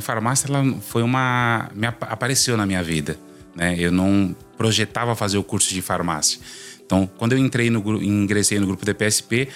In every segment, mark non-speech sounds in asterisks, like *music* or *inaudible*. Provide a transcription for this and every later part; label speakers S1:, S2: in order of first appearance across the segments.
S1: a farmácia ela foi uma me apareceu na minha vida, né? Eu não projetava fazer o curso de farmácia. Então, quando eu entrei no ingressei no grupo DPSP,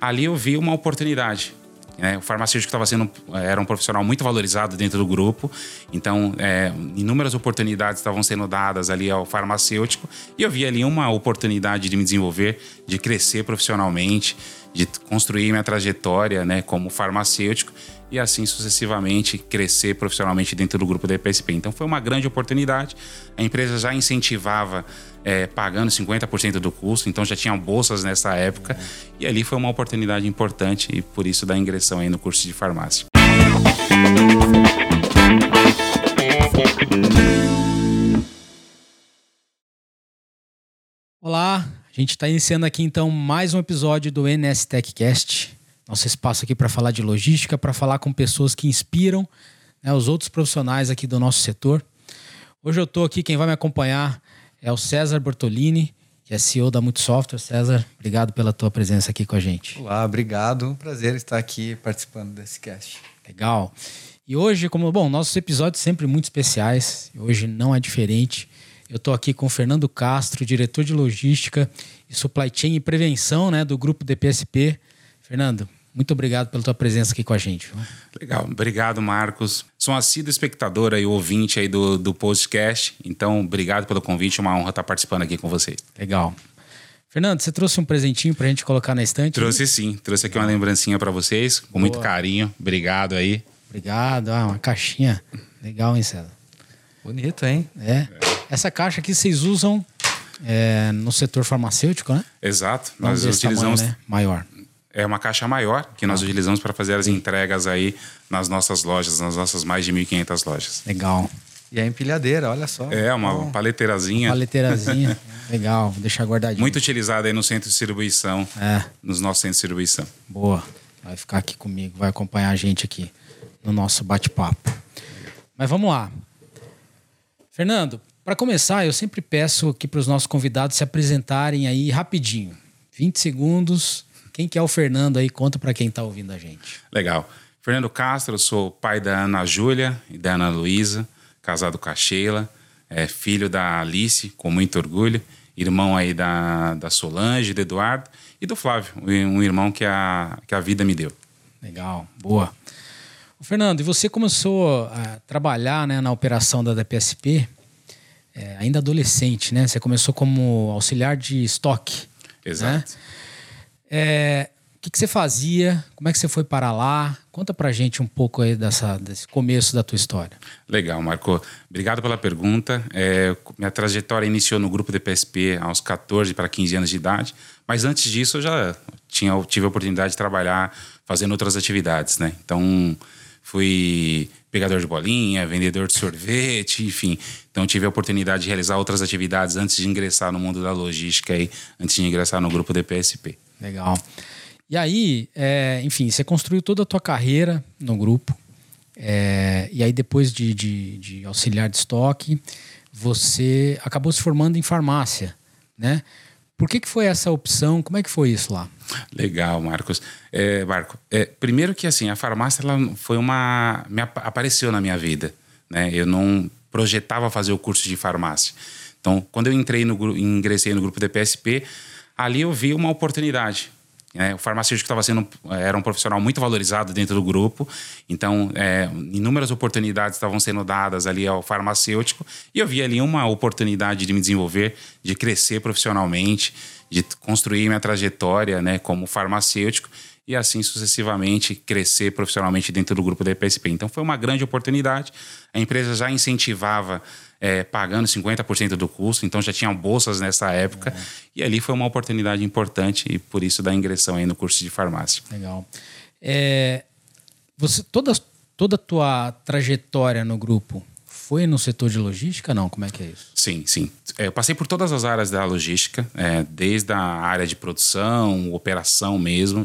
S1: ali eu vi uma oportunidade. É, o farmacêutico estava sendo era um profissional muito valorizado dentro do grupo, então é, inúmeras oportunidades estavam sendo dadas ali ao farmacêutico e eu vi ali uma oportunidade de me desenvolver, de crescer profissionalmente, de construir minha trajetória, né, como farmacêutico e assim sucessivamente crescer profissionalmente dentro do grupo da EPSP. Então foi uma grande oportunidade. A empresa já incentivava é, pagando 50% do custo, então já tinham bolsas nessa época e ali foi uma oportunidade importante e por isso da ingressão aí no curso de farmácia.
S2: Olá, a gente está iniciando aqui então mais um episódio do NS TechCast nosso espaço aqui para falar de logística, para falar com pessoas que inspiram né, os outros profissionais aqui do nosso setor. Hoje eu estou aqui, quem vai me acompanhar é o César Bortolini, que é CEO da Multisoftware. César, obrigado pela tua presença aqui com a gente.
S3: Olá, obrigado. Um prazer estar aqui participando desse cast.
S2: Legal. E hoje, como bom, nossos episódios sempre muito especiais, hoje não é diferente. Eu estou aqui com o Fernando Castro, diretor de logística e supply chain e prevenção né, do grupo DPSP. Fernando, muito obrigado pela tua presença aqui com a gente.
S1: Legal, obrigado, Marcos. Sou um assíduo espectador e ouvinte aí do, do podcast, então obrigado pelo convite, uma honra estar participando aqui com você.
S2: Legal. Fernando, você trouxe um presentinho para a gente colocar na estante?
S1: Trouxe sim, trouxe aqui uma lembrancinha para vocês, com Boa. muito carinho. Obrigado aí.
S2: Obrigado, ah, uma caixinha. Legal, hein, César?
S3: Bonito, hein?
S2: É. Essa caixa aqui vocês usam é, no setor farmacêutico, né?
S1: Exato. Nós utilizamos. Tamanho, né?
S2: Maior
S1: é uma caixa maior que nós ah. utilizamos para fazer as entregas aí nas nossas lojas, nas nossas mais de 1.500 lojas.
S2: Legal.
S3: E a empilhadeira, olha só.
S1: É, uma oh. paleteirazinha.
S2: Paleteirazinha. *laughs* Legal, vou deixar guardadinho.
S1: Muito utilizada aí no centro de distribuição.
S2: É.
S1: Nos nossos centros de distribuição.
S2: Boa. Vai ficar aqui comigo, vai acompanhar a gente aqui no nosso bate-papo. Mas vamos lá. Fernando, para começar, eu sempre peço aqui para os nossos convidados se apresentarem aí rapidinho. 20 segundos quem que é o Fernando aí? Conta para quem está ouvindo a gente.
S1: Legal. Fernando Castro, eu sou pai da Ana Júlia e da Ana Luísa, casado com a Sheila, é filho da Alice, com muito orgulho, irmão aí da, da Solange, do Eduardo e do Flávio, um irmão que a, que a vida me deu.
S2: Legal, boa. Fernando, e você começou a trabalhar né, na operação da DPSP é, ainda adolescente, né? Você começou como auxiliar de estoque.
S1: Exato. Né?
S2: É, o que, que, você fazia? Como é que você foi para lá? Conta pra gente um pouco aí dessa, desse começo da tua história.
S1: Legal, Marco. Obrigado pela pergunta. É, minha trajetória iniciou no grupo DPSP aos 14 para 15 anos de idade, mas antes disso eu já tinha, tive a oportunidade de trabalhar fazendo outras atividades, né? Então, fui pegador de bolinha, vendedor de sorvete, enfim. Então, tive a oportunidade de realizar outras atividades antes de ingressar no mundo da logística aí, antes de ingressar no grupo DPSP.
S2: Legal. E aí, é, enfim, você construiu toda a tua carreira no grupo. É, e aí, depois de, de, de, auxiliar de estoque, você acabou se formando em farmácia, né? Por que, que foi essa opção? Como é que foi isso lá?
S1: Legal, Marcos. É, Marco, é, primeiro que assim, a farmácia ela foi uma. Me apareceu na minha vida. Né? Eu não projetava fazer o curso de farmácia. Então, quando eu entrei no ingressei no grupo DPSP, ali eu vi uma oportunidade. Né? O farmacêutico estava sendo era um profissional muito valorizado dentro do grupo, então é, inúmeras oportunidades estavam sendo dadas ali ao farmacêutico e eu vi ali uma oportunidade de me desenvolver, de crescer profissionalmente, de construir minha trajetória, né, como farmacêutico e assim sucessivamente crescer profissionalmente dentro do grupo da EPSP. Então foi uma grande oportunidade. A empresa já incentivava é, pagando 50% do custo, então já tinham bolsas nessa época. Uhum. E ali foi uma oportunidade importante e por isso da ingressão aí no curso de farmácia.
S2: Legal. É, você, toda, toda a tua trajetória no grupo foi no setor de logística, não? Como é que é isso?
S1: Sim, sim. É, eu passei por todas as áreas da logística, é, desde a área de produção, operação mesmo,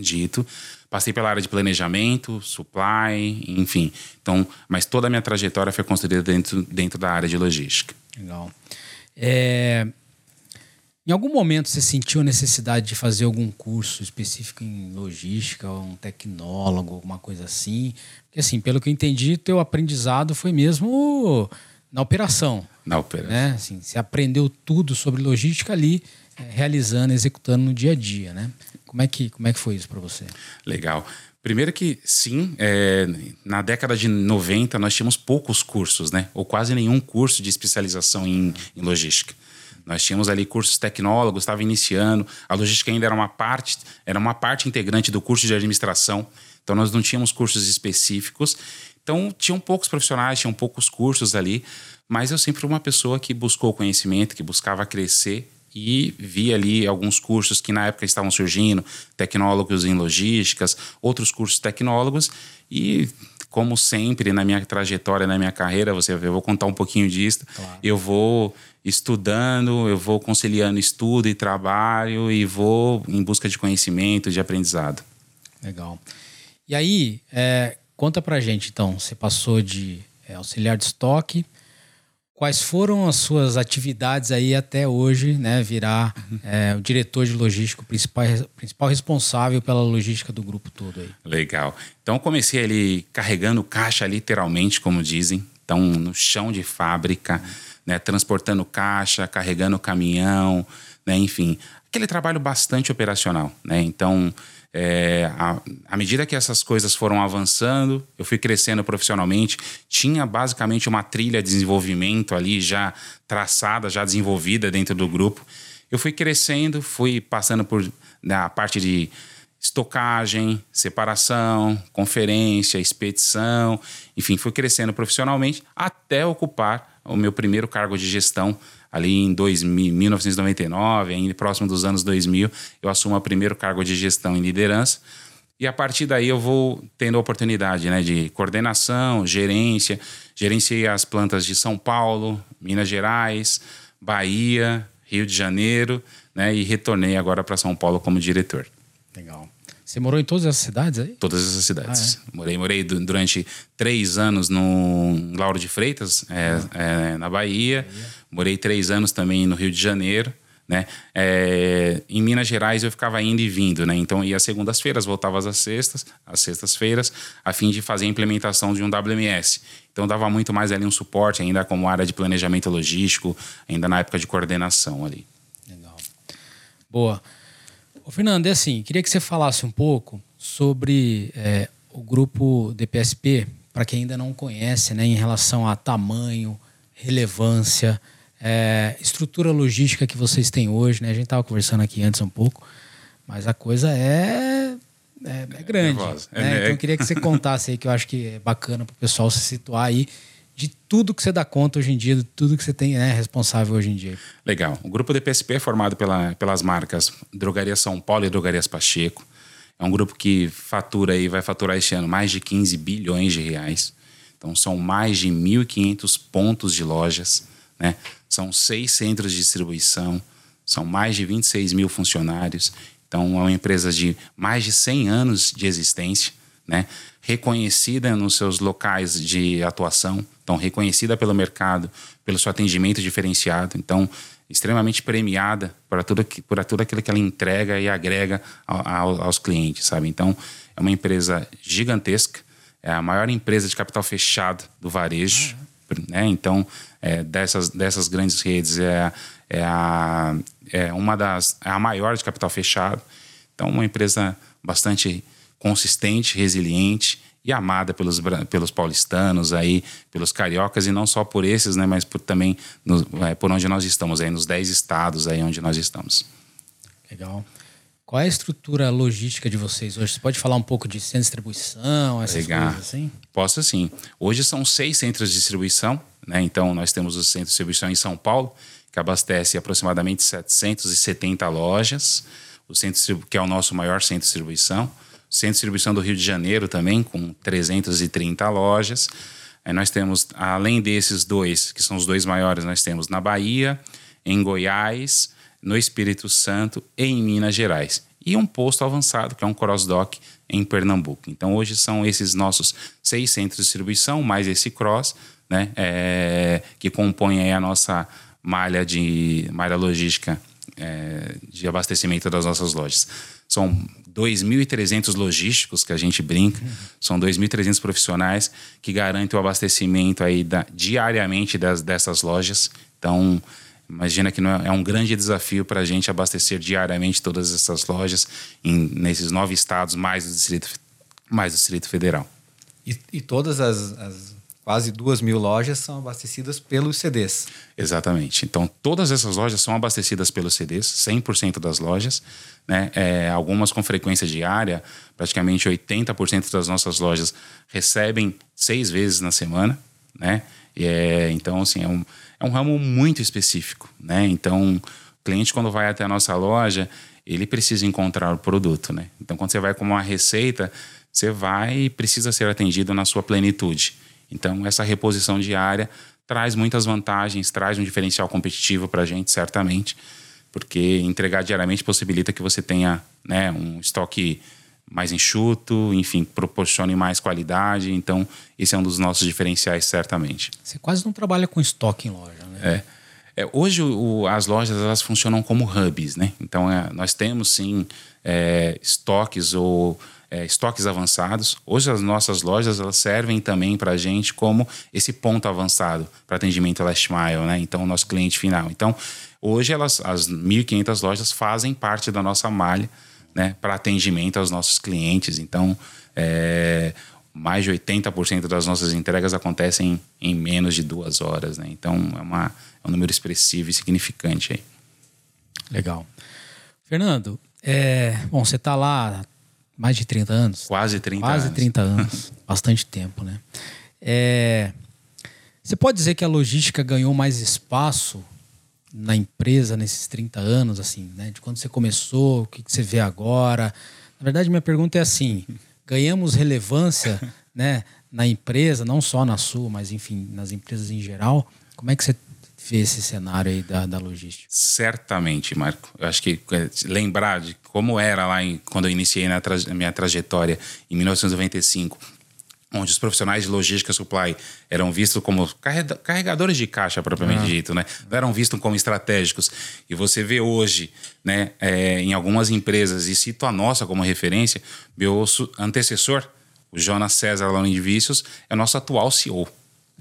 S1: dito. Passei pela área de planejamento, supply, enfim. Então, mas toda a minha trajetória foi construída dentro, dentro da área de logística.
S2: Legal. É... Em algum momento você sentiu a necessidade de fazer algum curso específico em logística, um tecnólogo, alguma coisa assim? Porque assim, pelo que eu entendi, teu aprendizado foi mesmo na operação.
S1: Na operação.
S2: Né? Assim, você aprendeu tudo sobre logística ali, realizando, executando no dia a dia, né? Como é que, como é que foi isso para você?
S1: Legal. Primeiro que sim, é, na década de 90 nós tínhamos poucos cursos, né? Ou quase nenhum curso de especialização em, em logística. Nós tínhamos ali cursos tecnólogos, estava iniciando, a logística ainda era uma parte, era uma parte integrante do curso de administração. Então nós não tínhamos cursos específicos. Então tinham poucos profissionais, tinham poucos cursos ali, mas eu sempre fui uma pessoa que buscou conhecimento, que buscava crescer e vi ali alguns cursos que na época estavam surgindo, tecnólogos em logísticas, outros cursos tecnólogos e como sempre na minha trajetória, na minha carreira, você vê, eu vou contar um pouquinho disso. Claro. Eu vou estudando, eu vou conciliando estudo e trabalho e vou em busca de conhecimento, de aprendizado.
S2: Legal. E aí, é, conta pra gente então, você passou de é, auxiliar de estoque, quais foram as suas atividades aí até hoje, né, virar é, o diretor de logística, o principal, principal responsável pela logística do grupo todo aí?
S1: Legal. Então comecei ali carregando caixa literalmente, como dizem, então no chão de fábrica, uhum né, transportando caixa, carregando caminhão, né, enfim, aquele trabalho bastante operacional. Né? Então, é, à, à medida que essas coisas foram avançando, eu fui crescendo profissionalmente, tinha basicamente uma trilha de desenvolvimento ali já traçada, já desenvolvida dentro do grupo. Eu fui crescendo, fui passando por né, a parte de estocagem, separação, conferência, expedição, enfim, fui crescendo profissionalmente até ocupar o meu primeiro cargo de gestão ali em 2000, 1999, ainda próximo dos anos 2000, eu assumo o primeiro cargo de gestão em liderança. E a partir daí eu vou tendo a oportunidade né, de coordenação, gerência. Gerenciei as plantas de São Paulo, Minas Gerais, Bahia, Rio de Janeiro, né, e retornei agora para São Paulo como diretor.
S2: Legal. Você morou em todas essas cidades aí?
S1: Todas essas cidades. Ah, é? Morei, morei durante três anos no Lauro de Freitas, é, é, na Bahia. Bahia. Morei três anos também no Rio de Janeiro. Né? É, em Minas Gerais eu ficava indo e vindo, né? Então ia segundas-feiras, voltava às sextas, às sextas-feiras, a fim de fazer a implementação de um WMS. Então dava muito mais ali um suporte, ainda como área de planejamento logístico, ainda na época de coordenação ali.
S2: Legal. Boa. Ô, Fernando, é assim, queria que você falasse um pouco sobre é, o grupo DPSP, para quem ainda não conhece, né, em relação a tamanho, relevância, é, estrutura logística que vocês têm hoje. Né? A gente estava conversando aqui antes um pouco, mas a coisa é, é, é grande. Né? É, então eu queria que você contasse aí, que eu acho que é bacana para o pessoal se situar aí de tudo que você dá conta hoje em dia, de tudo que você tem é responsável hoje em dia.
S1: Legal. O grupo DPSP é formado pela, pelas marcas Drogaria São Paulo e Drogarias Pacheco. É um grupo que fatura e vai faturar este ano mais de 15 bilhões de reais. Então são mais de 1.500 pontos de lojas, né? São seis centros de distribuição, são mais de 26 mil funcionários. Então é uma empresa de mais de 100 anos de existência, né? Reconhecida nos seus locais de atuação então, reconhecida pelo mercado, pelo seu atendimento diferenciado. Então, extremamente premiada por tudo, por tudo aquilo que ela entrega e agrega ao, aos clientes, sabe? Então, é uma empresa gigantesca, é a maior empresa de capital fechado do varejo. Uhum. Né? Então, é, dessas, dessas grandes redes, é, é, a, é uma das. é a maior de capital fechado. Então, uma empresa bastante consistente, resiliente e amada pelos, pelos paulistanos aí, pelos cariocas e não só por esses, né, mas por, também no, é, por onde nós estamos aí, nos 10 estados aí onde nós estamos.
S2: Legal. Qual é a estrutura logística de vocês hoje? Você pode falar um pouco de centro de distribuição, essas Legal. coisas assim?
S1: Posso sim. Hoje são seis centros de distribuição, né? Então nós temos o centro de distribuição em São Paulo, que abastece aproximadamente 770 lojas, o centro que é o nosso maior centro de distribuição centro de distribuição do Rio de Janeiro também, com 330 lojas. Aí nós temos, além desses dois, que são os dois maiores, nós temos na Bahia, em Goiás, no Espírito Santo e em Minas Gerais. E um posto avançado, que é um cross-dock em Pernambuco. Então, hoje são esses nossos seis centros de distribuição, mais esse cross, né, é, que compõe a nossa malha, de, malha logística é, de abastecimento das nossas lojas. São 2.300 logísticos que a gente brinca, são 2.300 profissionais que garantem o abastecimento aí da, diariamente das, dessas lojas. Então, imagina que é, é um grande desafio para a gente abastecer diariamente todas essas lojas em, nesses nove estados, mais o Distrito, mais o Distrito Federal.
S3: E, e todas as, as quase duas mil lojas são abastecidas pelos CDs.
S1: Exatamente. Então, todas essas lojas são abastecidas pelos CDs, 100% das lojas. Né? É, algumas com frequência diária, praticamente 80% das nossas lojas recebem seis vezes na semana. Né? E é, então, assim, é um, é um ramo muito específico. Né? Então, o cliente, quando vai até a nossa loja, ele precisa encontrar o produto. Né? Então, quando você vai com uma receita, você vai e precisa ser atendido na sua plenitude. Então, essa reposição diária traz muitas vantagens, traz um diferencial competitivo para a gente, certamente, porque entregar diariamente possibilita que você tenha né, um estoque mais enxuto, enfim, proporcione mais qualidade. Então, esse é um dos nossos diferenciais, certamente.
S2: Você quase não trabalha com estoque em loja, né?
S1: É. é hoje, o, as lojas elas funcionam como hubs, né? Então, é, nós temos, sim, é, estoques ou é, estoques avançados. Hoje as nossas lojas elas servem também para a gente como esse ponto avançado para atendimento last mile, né? Então o nosso cliente final. Então hoje elas, as 1.500 lojas fazem parte da nossa malha, né? Para atendimento aos nossos clientes. Então é, mais de 80% das nossas entregas acontecem em menos de duas horas, né? Então é, uma, é um número expressivo e significante aí.
S2: Legal. Fernando, é, bom, você está lá mais de 30 anos?
S1: Quase 30
S2: Quase
S1: anos.
S2: 30 anos. *laughs* Bastante tempo, né? É, você pode dizer que a logística ganhou mais espaço na empresa nesses 30 anos, assim, né? De quando você começou, o que, você vê agora? Na verdade, minha pergunta é assim: ganhamos relevância, *laughs* né, na empresa, não só na sua, mas enfim, nas empresas em geral? Como é que você vê esse cenário aí da, da logística?
S1: Certamente, Marco. Eu acho que é, lembrar de como era lá em, quando eu iniciei na tra minha trajetória em 1995, onde os profissionais de logística supply eram vistos como carregadores de caixa propriamente dito, né? Não eram vistos como estratégicos. E você vê hoje, né, é, em algumas empresas, e cito a nossa como referência, meu antecessor, o Jonas César lá no Indvícios, é nosso atual CEO.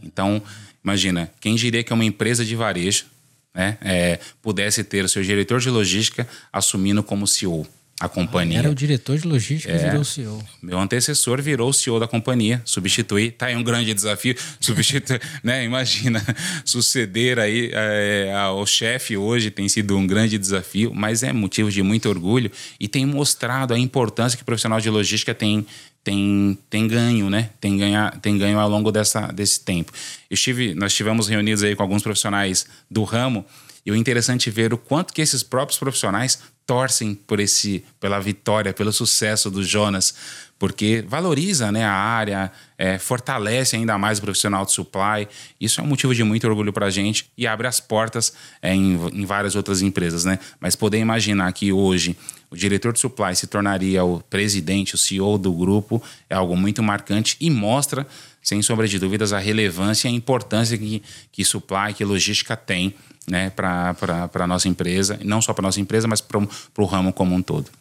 S1: Então, Imagina, quem diria que uma empresa de varejo né, é, pudesse ter o seu diretor de logística assumindo como CEO a companhia.
S2: Era o diretor de logística é, e virou CEO.
S1: Meu antecessor virou o CEO da companhia, substituir, tá aí um grande desafio, *laughs* substituir, né? Imagina, *laughs* suceder aí é, ao chefe hoje tem sido um grande desafio, mas é motivo de muito orgulho e tem mostrado a importância que o profissional de logística tem tem, tem ganho, né? Tem, ganha, tem ganho ao longo dessa, desse tempo. Eu estive, nós estivemos reunidos aí com alguns profissionais do ramo e o interessante ver o quanto que esses próprios profissionais torcem por esse, pela vitória, pelo sucesso do Jonas, porque valoriza né, a área, é, fortalece ainda mais o profissional de supply. Isso é um motivo de muito orgulho para a gente e abre as portas é, em, em várias outras empresas. Né? Mas poder imaginar que hoje o diretor de supply se tornaria o presidente, o CEO do grupo, é algo muito marcante e mostra, sem sombra de dúvidas, a relevância e a importância que, que supply, que logística tem né, para a nossa empresa, não só para nossa empresa, mas para o ramo como um todo.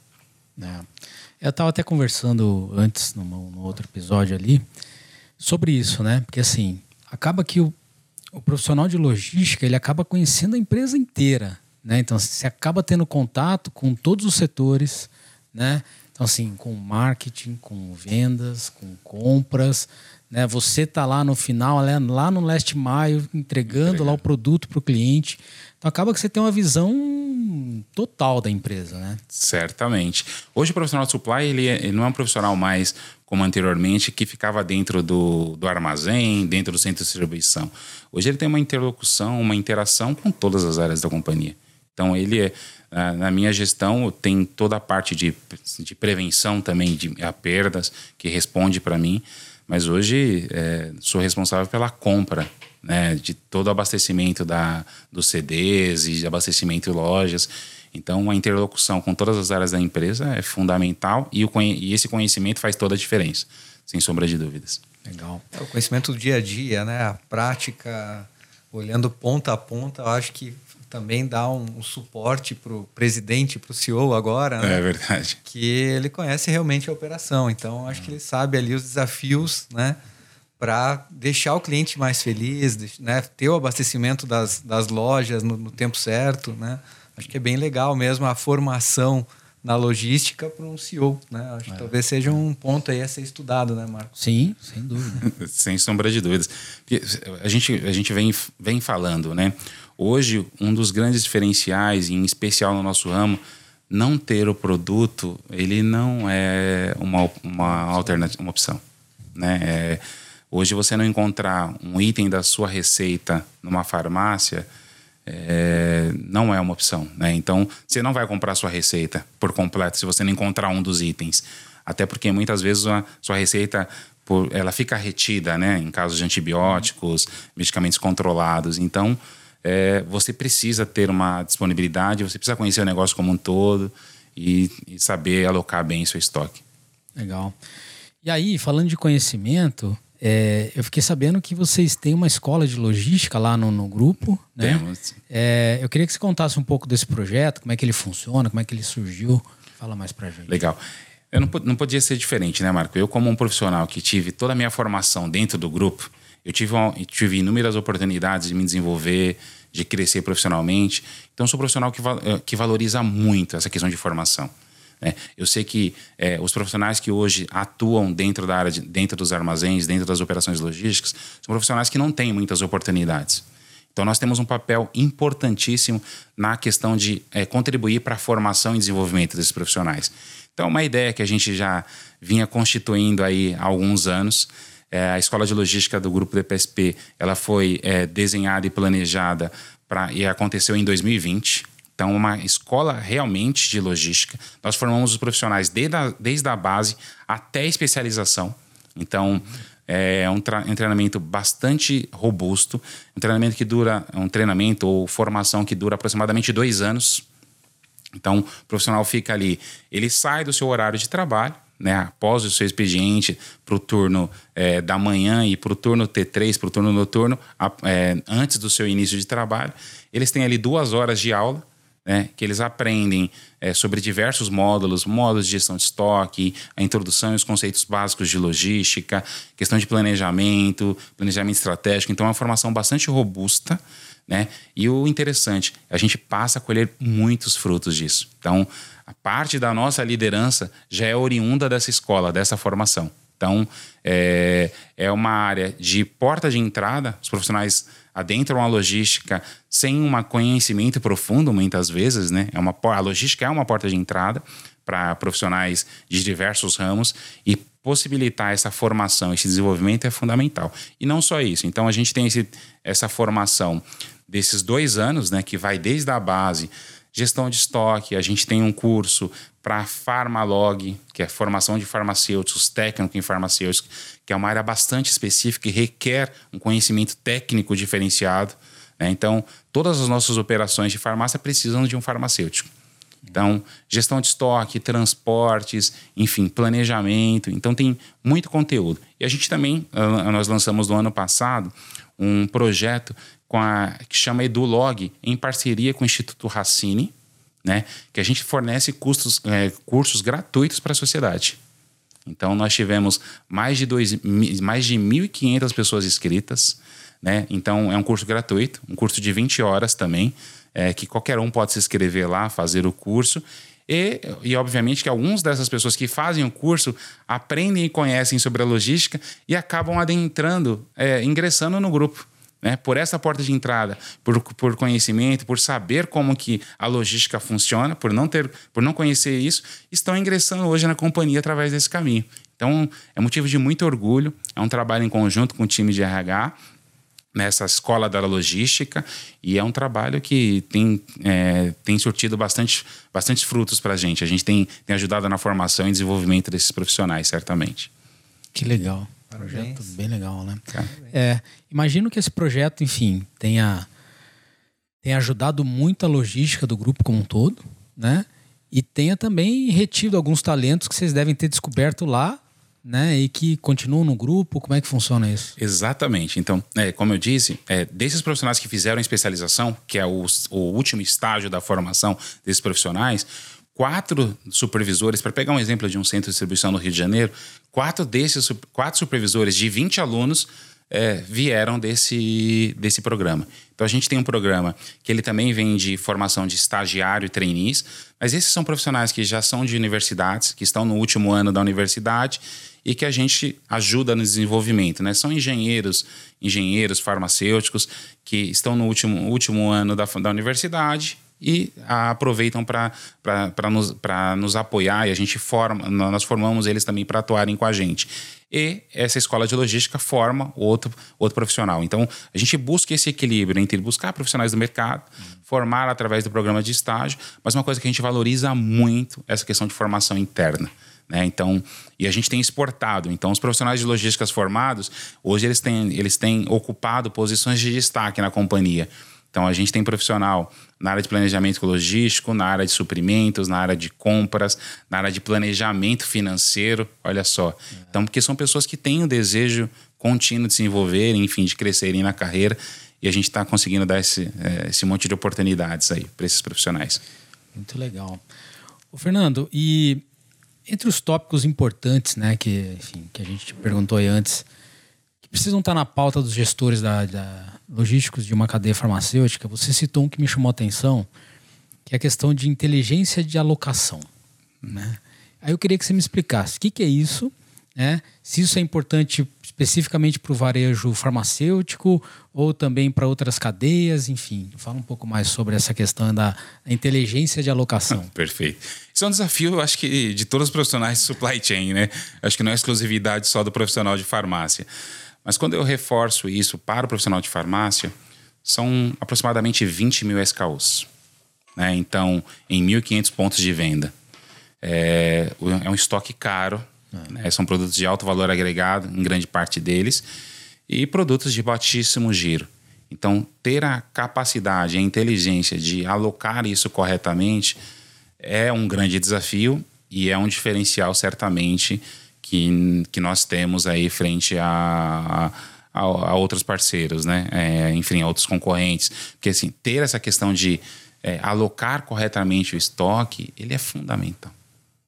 S2: É. Eu estava até conversando antes, no outro episódio ali, sobre isso, né? Porque assim, acaba que o, o profissional de logística ele acaba conhecendo a empresa inteira, né? Então você acaba tendo contato com todos os setores, né? Então assim, com marketing, com vendas, com compras, né? Você tá lá no final, lá no last mile, entregando lá o produto para o cliente. Então acaba que você tem uma visão total da empresa, né?
S1: Certamente. Hoje o profissional de supply ele, é, ele não é um profissional mais como anteriormente que ficava dentro do, do armazém, dentro do centro de distribuição. Hoje ele tem uma interlocução, uma interação com todas as áreas da companhia. Então ele é na minha gestão tem toda a parte de, de prevenção também de a perdas que responde para mim mas hoje é, sou responsável pela compra né, de todo o abastecimento da, dos CDs e de abastecimento de lojas. Então, a interlocução com todas as áreas da empresa é fundamental e, o, e esse conhecimento faz toda a diferença, sem sombra de dúvidas.
S3: Legal. É o conhecimento do dia a dia, né? a prática, olhando ponta a ponta, eu acho que também dá um, um suporte para o presidente, para o CEO agora. Né?
S1: É verdade.
S3: Que ele conhece realmente a operação. Então, acho que ele sabe ali os desafios, né? Para deixar o cliente mais feliz, né? ter o abastecimento das, das lojas no, no tempo certo. Né? Acho que é bem legal mesmo a formação na logística para um CEO, né? Acho que é. talvez seja um ponto aí a ser estudado, né, Marco?
S2: Sim, sem dúvida. *laughs*
S1: sem sombra de dúvidas. A gente, a gente vem, vem falando, né? Hoje, um dos grandes diferenciais, em especial no nosso ramo, não ter o produto, ele não é uma, uma alternativa, uma opção, né? É, hoje você não encontrar um item da sua receita numa farmácia, é, não é uma opção. Né? Então, você não vai comprar sua receita por completo se você não encontrar um dos itens. Até porque muitas vezes a sua receita por, ela fica retida né? em casos de antibióticos, medicamentos controlados. Então, é, você precisa ter uma disponibilidade, você precisa conhecer o negócio como um todo e, e saber alocar bem seu estoque.
S2: Legal. E aí, falando de conhecimento, é, eu fiquei sabendo que vocês têm uma escola de logística lá no, no grupo. Né?
S1: Temos.
S2: É, eu queria que você contasse um pouco desse projeto, como é que ele funciona, como é que ele surgiu. Fala mais pra gente.
S1: Legal. Eu não, não podia ser diferente, né, Marco? Eu, como um profissional que tive toda a minha formação dentro do grupo, eu tive, tive inúmeras oportunidades de me desenvolver, de crescer profissionalmente. Então, sou um profissional que, eh, que valoriza muito essa questão de formação. Né? Eu sei que é, os profissionais que hoje atuam dentro da área, de, dentro dos armazéns, dentro das operações logísticas, são profissionais que não têm muitas oportunidades. Então, nós temos um papel importantíssimo na questão de é, contribuir para a formação e desenvolvimento desses profissionais. Então, uma ideia que a gente já vinha constituindo aí há alguns anos. É, a Escola de Logística do Grupo DPSP ela foi é, desenhada e planejada pra, e aconteceu em 2020. Então, uma escola realmente de logística. Nós formamos os profissionais desde a, desde a base até a especialização. Então, é um, um, treinamento bastante robusto, um treinamento que dura, um treinamento ou formação que dura aproximadamente dois anos. Então, o profissional fica ali, ele sai do seu horário de trabalho, né, após o seu expediente para o turno é, da manhã e para o turno T3, para o turno noturno, a, é, antes do seu início de trabalho, eles têm ali duas horas de aula né, que eles aprendem é, sobre diversos módulos, módulos de gestão de estoque, a introdução e os conceitos básicos de logística, questão de planejamento, planejamento estratégico. Então, é uma formação bastante robusta. Né? E o interessante, a gente passa a colher muitos frutos disso. Então, a parte da nossa liderança já é oriunda dessa escola, dessa formação. Então, é, é uma área de porta de entrada, os profissionais adentram a logística sem um conhecimento profundo, muitas vezes, né? É uma, a logística é uma porta de entrada para profissionais de diversos ramos e possibilitar essa formação, esse desenvolvimento é fundamental. E não só isso. Então, a gente tem esse, essa formação desses dois anos, né? Que vai desde a base gestão de estoque, a gente tem um curso para Farmalog, que é formação de farmacêuticos, técnico em farmacêuticos, que é uma área bastante específica e requer um conhecimento técnico diferenciado. Né? Então, todas as nossas operações de farmácia precisam de um farmacêutico. Então, gestão de estoque, transportes, enfim, planejamento. Então, tem muito conteúdo. E a gente também, ah, nós lançamos no ano passado um projeto com a, que chama EduLog, em parceria com o Instituto Racine, né, que a gente fornece custos, é, cursos gratuitos para a sociedade. Então, nós tivemos mais de, dois, mais de 1.500 pessoas inscritas. Né? Então, é um curso gratuito, um curso de 20 horas também, é, que qualquer um pode se inscrever lá, fazer o curso. E, e, obviamente, que algumas dessas pessoas que fazem o curso aprendem e conhecem sobre a logística e acabam adentrando, é, ingressando no grupo né, por essa porta de entrada, por, por conhecimento, por saber como que a logística funciona, por não ter, por não conhecer isso, estão ingressando hoje na companhia através desse caminho. Então, é motivo de muito orgulho, é um trabalho em conjunto com o time de RH, nessa escola da logística, e é um trabalho que tem, é, tem surtido bastante, bastante frutos para a gente. A gente tem, tem ajudado na formação e desenvolvimento desses profissionais, certamente.
S2: Que legal. Projeto bem legal, né? É, imagino que esse projeto, enfim, tenha, tenha ajudado muito a logística do grupo como um todo, né? E tenha também retido alguns talentos que vocês devem ter descoberto lá né, e que continuam no grupo? Como é que funciona isso?
S1: Exatamente. Então, é, como eu disse, é, desses profissionais que fizeram a especialização, que é o, o último estágio da formação desses profissionais, quatro supervisores, para pegar um exemplo de um centro de distribuição no Rio de Janeiro, quatro desses quatro supervisores de 20 alunos é, vieram desse, desse programa. Então a gente tem um programa que ele também vem de formação de estagiário e trainees, mas esses são profissionais que já são de universidades, que estão no último ano da universidade e que a gente ajuda no desenvolvimento. Né? São engenheiros, engenheiros farmacêuticos que estão no último, último ano da, da universidade e aproveitam para nos, nos apoiar e a gente forma, nós formamos eles também para atuarem com a gente. E essa escola de logística forma outro, outro profissional. Então, a gente busca esse equilíbrio entre buscar profissionais do mercado, formar através do programa de estágio, mas uma coisa que a gente valoriza muito é essa questão de formação interna. Né? Então, e a gente tem exportado. Então, os profissionais de logísticas formados, hoje eles têm, eles têm ocupado posições de destaque na companhia. Então, a gente tem profissional na área de planejamento logístico, na área de suprimentos, na área de compras, na área de planejamento financeiro, olha só. Então, porque são pessoas que têm o desejo contínuo de se envolverem, enfim, de crescerem na carreira, e a gente está conseguindo dar esse, é, esse monte de oportunidades aí para esses profissionais.
S2: Muito legal. O Fernando, e entre os tópicos importantes, né, que, enfim, que a gente te perguntou aí antes, precisam estar na pauta dos gestores da, da logísticos de uma cadeia farmacêutica, você citou um que me chamou a atenção, que é a questão de inteligência de alocação. Né? Aí eu queria que você me explicasse o que, que é isso, né? se isso é importante especificamente para o varejo farmacêutico ou também para outras cadeias, enfim. Fala um pouco mais sobre essa questão da inteligência de alocação. *laughs*
S1: Perfeito. Isso é um desafio, acho que, de todos os profissionais de supply chain, né? Acho que não é exclusividade só do profissional de farmácia. Mas quando eu reforço isso para o profissional de farmácia, são aproximadamente 20 mil SKUs. Né? Então, em 1.500 pontos de venda. É, é um estoque caro, é. né? são produtos de alto valor agregado, em grande parte deles, e produtos de baixíssimo giro. Então, ter a capacidade, a inteligência de alocar isso corretamente é um grande desafio e é um diferencial, certamente, que, que nós temos aí frente a, a, a outros parceiros, né? É, enfim, a outros concorrentes. Porque, assim, ter essa questão de é, alocar corretamente o estoque, ele é fundamental.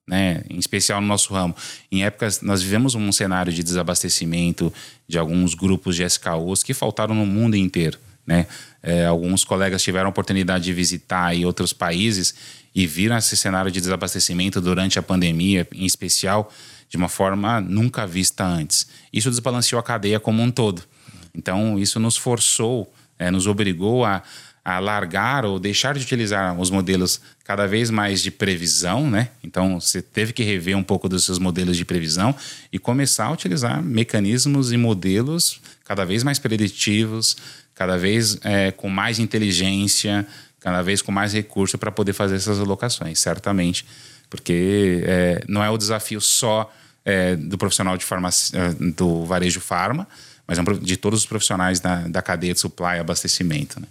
S1: Né? Em especial no nosso ramo. Em épocas, nós vivemos um cenário de desabastecimento de alguns grupos de SKUs que faltaram no mundo inteiro. Né? É, alguns colegas tiveram a oportunidade de visitar aí outros países e viram esse cenário de desabastecimento durante a pandemia, em especial de uma forma nunca vista antes. Isso desbalanceou a cadeia como um todo. Então, isso nos forçou, é, nos obrigou a, a largar ou deixar de utilizar os modelos cada vez mais de previsão, né? Então, você teve que rever um pouco dos seus modelos de previsão e começar a utilizar mecanismos e modelos cada vez mais preditivos, cada vez é, com mais inteligência, cada vez com mais recurso para poder fazer essas alocações, certamente. Porque é, não é o desafio só é, do profissional de farmácia, é, do varejo farma, mas é de todos os profissionais da, da cadeia de supply e abastecimento. Né?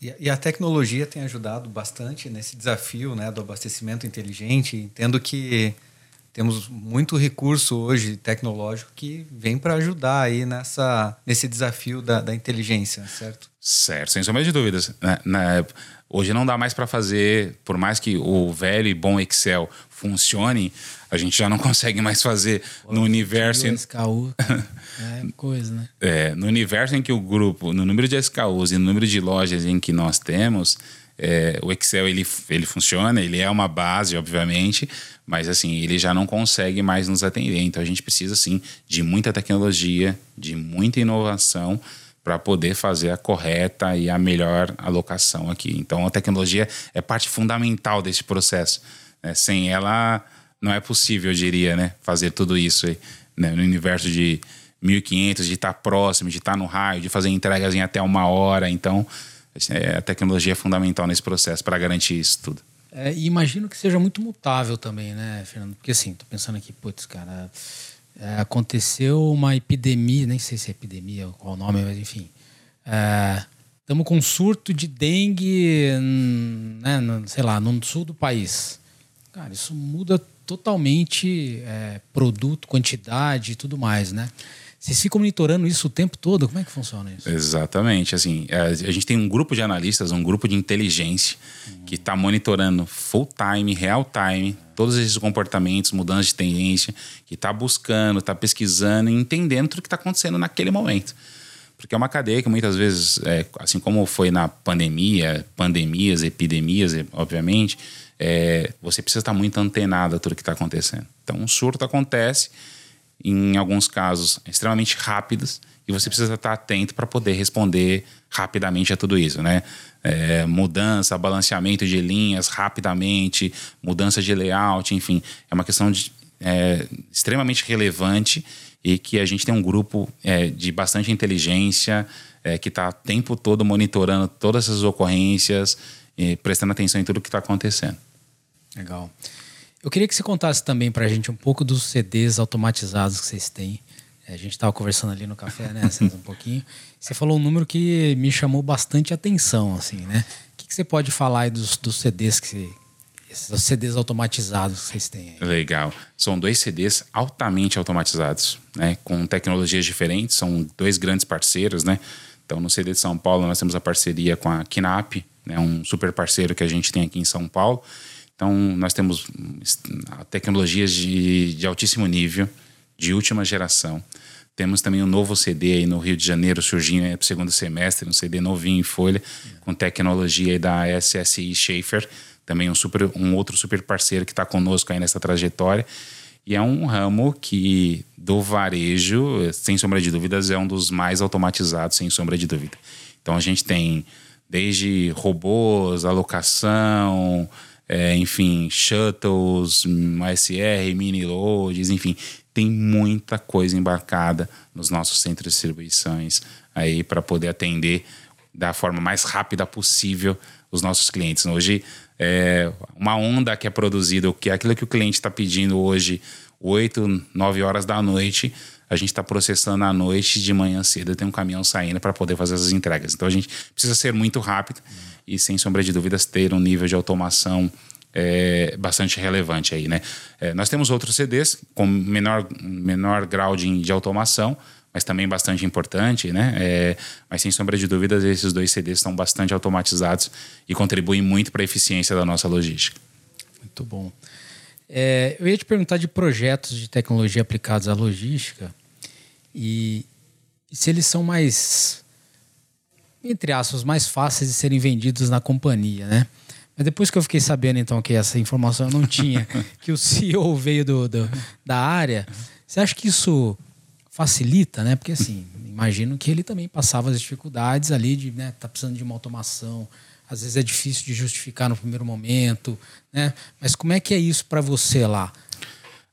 S3: É. E, a tecnologia tem ajudado bastante nesse desafio né, do abastecimento inteligente. Entendo que temos muito recurso hoje tecnológico que vem para ajudar aí nessa, nesse desafio da, da inteligência, certo?
S1: Certo, sem sombra de dúvidas. Na, na, hoje não dá mais para fazer, por mais que o velho e bom Excel funcione, a gente já não *laughs* consegue mais fazer Pô, no universo.
S2: SKU *laughs* é coisa, né?
S1: É, no universo em que o grupo, no número de SKUs e no número de lojas em que nós temos, é, o Excel ele, ele funciona, ele é uma base, obviamente, mas assim, ele já não consegue mais nos atender. Então a gente precisa sim de muita tecnologia, de muita inovação para poder fazer a correta e a melhor alocação aqui. Então a tecnologia é parte fundamental desse processo. Né? Sem ela não é possível, eu diria, né, fazer tudo isso aí, né, no universo de 1500, de estar próximo, de estar no raio, de fazer entregas em até uma hora. Então, é, a tecnologia é fundamental nesse processo para garantir isso tudo.
S2: É, e imagino que seja muito mutável também, né, Fernando? Porque assim, tô pensando aqui, putz, cara, é, aconteceu uma epidemia, nem sei se é epidemia, qual o nome, mas enfim. Estamos é, com um surto de dengue, né, no, sei lá, no sul do país. Cara, isso muda totalmente é, produto, quantidade e tudo mais, né? Vocês ficam monitorando isso o tempo todo? Como é que funciona isso?
S1: Exatamente. Assim, a, gente tem um grupo de analistas, um grupo de inteligência que está monitorando full time, real time, todos esses comportamentos, mudanças de tendência, que está buscando, está pesquisando e entendendo tudo que está acontecendo naquele momento. Porque é uma cadeia que muitas vezes, é, assim como foi na pandemia, pandemias, epidemias, obviamente, é, você precisa estar muito antenado a tudo que está acontecendo. Então, um surto acontece, em alguns casos, extremamente rápidos, e você precisa estar atento para poder responder rapidamente a tudo isso, né? É, mudança, balanceamento de linhas rapidamente, mudança de layout, enfim, é uma questão de, é, extremamente relevante e que a gente tem um grupo é, de bastante inteligência é, que está o tempo todo monitorando todas essas ocorrências e prestando atenção em tudo que está acontecendo.
S2: Legal. Eu queria que você contasse também para a gente um pouco dos CDs automatizados que vocês têm. É, a gente estava conversando ali no café, né, um pouquinho. Você falou um número que me chamou bastante atenção, assim, né? O que, que você pode falar aí dos, dos CDs que esses CDs automatizados que vocês têm aí?
S1: Legal. São dois CDs altamente automatizados, né? Com tecnologias diferentes. São dois grandes parceiros, né? Então, no CD de São Paulo, nós temos a parceria com a Kinap, né? um super parceiro que a gente tem aqui em São Paulo. Então, nós temos tecnologias de, de altíssimo nível, de última geração. Temos também um novo CD aí no Rio de Janeiro, surgindo para o segundo semestre, um CD novinho em folha, com tecnologia aí da SSI Schaefer, também um, super, um outro super parceiro que está conosco aí nessa trajetória. E é um ramo que, do varejo, sem sombra de dúvidas, é um dos mais automatizados, sem sombra de dúvida. Então, a gente tem desde robôs, alocação, é, enfim, shuttles, SR, mini loads, enfim, tem muita coisa embarcada nos nossos centros de distribuições aí para poder atender da forma mais rápida possível os nossos clientes. Hoje, é, uma onda que é produzida, que é aquilo que o cliente está pedindo hoje, 8, 9 horas da noite, a gente está processando à noite, de manhã cedo tem um caminhão saindo para poder fazer essas entregas. Então a gente precisa ser muito rápido e, sem sombra de dúvidas, ter um nível de automação é, bastante relevante aí, né? É, nós temos outros CDs com menor, menor grau de, de automação, mas também bastante importante, né? É, mas sem sombra de dúvidas, esses dois CDs estão bastante automatizados e contribuem muito para a eficiência da nossa logística.
S2: Muito bom. É, eu ia te perguntar de projetos de tecnologia aplicados à logística e, e se eles são mais, entre aspas, mais fáceis de serem vendidos na companhia, né? Mas depois que eu fiquei sabendo, então, que essa informação eu não tinha, *laughs* que o CEO veio do, do, da área, você acha que isso facilita, né? Porque, assim, imagino que ele também passava as dificuldades ali de, né, tá precisando de uma automação, às vezes é difícil de justificar no primeiro momento, né? Mas como é que é isso para você lá?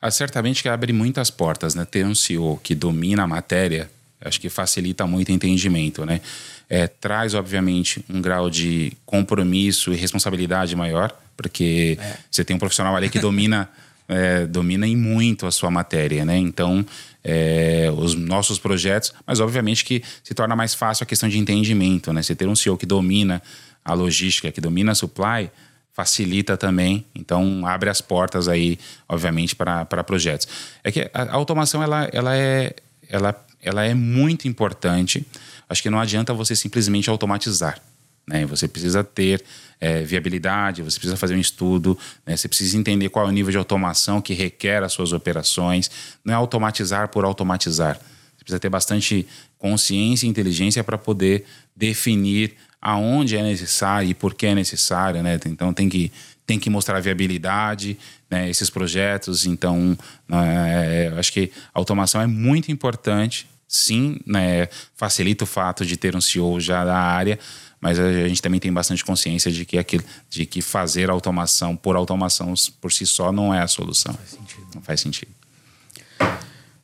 S1: Ah, certamente que abre muitas portas, né? Ter um CEO que domina a matéria, acho que facilita muito o entendimento, né? É, traz, obviamente, um grau de compromisso e responsabilidade maior, porque é. você tem um profissional ali que domina, *laughs* é, domina em muito a sua matéria, né? Então, é, os nossos projetos, mas obviamente que se torna mais fácil a questão de entendimento, né? Você ter um CEO que domina a logística, que domina a supply, facilita também, então abre as portas aí, obviamente, para projetos. É que a automação, ela, ela, é, ela, ela é muito importante, acho que não adianta você simplesmente automatizar. Né? Você precisa ter é, viabilidade, você precisa fazer um estudo, né? você precisa entender qual é o nível de automação que requer as suas operações. Não é automatizar por automatizar. Você precisa ter bastante consciência e inteligência para poder definir aonde é necessário e por que é necessário. Né? Então tem que, tem que mostrar viabilidade, né? esses projetos. Então, é, acho que a automação é muito importante sim, né, facilita o fato de ter um CEO já da área, mas a gente também tem bastante consciência de que aquilo, de que fazer automação por automação por si só não é a solução. Não faz sentido. Não faz sentido.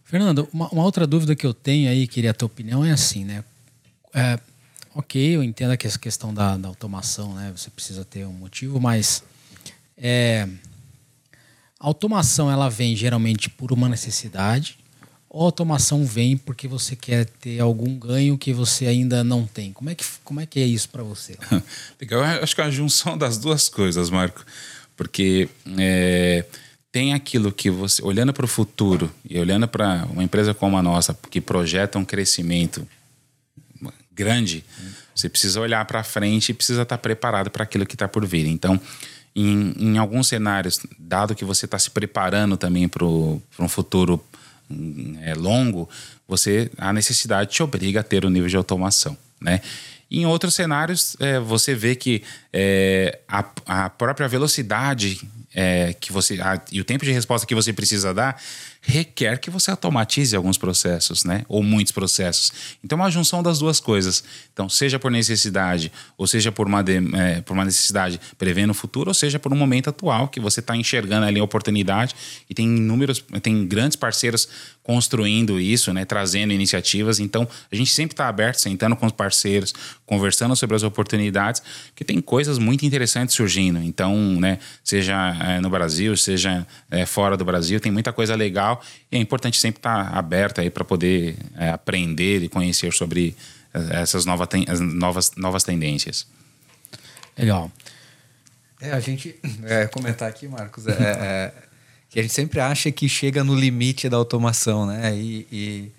S2: Fernando, uma, uma, outra dúvida que eu tenho aí, queria a tua opinião, é assim, né? É, ok, eu entendo que essa questão da, da, automação, né? Você precisa ter um motivo, mas é, a automação ela vem geralmente por uma necessidade ou a automação vem porque você quer ter algum ganho que você ainda não tem? Como é que, como é, que é isso para você? *laughs*
S1: Legal, eu acho que é a junção das duas coisas, Marco. Porque é, tem aquilo que você, olhando para o futuro e olhando para uma empresa como a nossa, que projeta um crescimento grande, você precisa olhar para frente e precisa estar preparado para aquilo que está por vir. Então, em, em, alguns cenários, dado que você está se preparando também para um futuro é, longo, você a necessidade te obriga a ter um nível de automação, né? Em outros cenários, é, você vê que é, a, a própria velocidade é, que você a, e o tempo de resposta que você precisa dar requer que você automatize alguns processos, né? Ou muitos processos. Então, é uma junção das duas coisas. Então, seja por necessidade, ou seja por uma, de, é, por uma necessidade prevendo o futuro, ou seja por um momento atual que você está enxergando ali a oportunidade e tem inúmeros, tem grandes parceiros construindo isso, né? Trazendo iniciativas. Então, a gente sempre está aberto, sentando com os parceiros, conversando sobre as oportunidades, que tem coisas muito interessantes surgindo. Então, né? Seja é, no Brasil, seja é, fora do Brasil, tem muita coisa legal legal. E é importante sempre estar aberto aí para poder é, aprender e conhecer sobre é, essas novas, novas, novas tendências.
S2: Legal.
S3: É, a gente *clears throat* é, comentar aqui, Marcos, é, é, que a gente sempre acha que chega no limite da automação, né? E, e,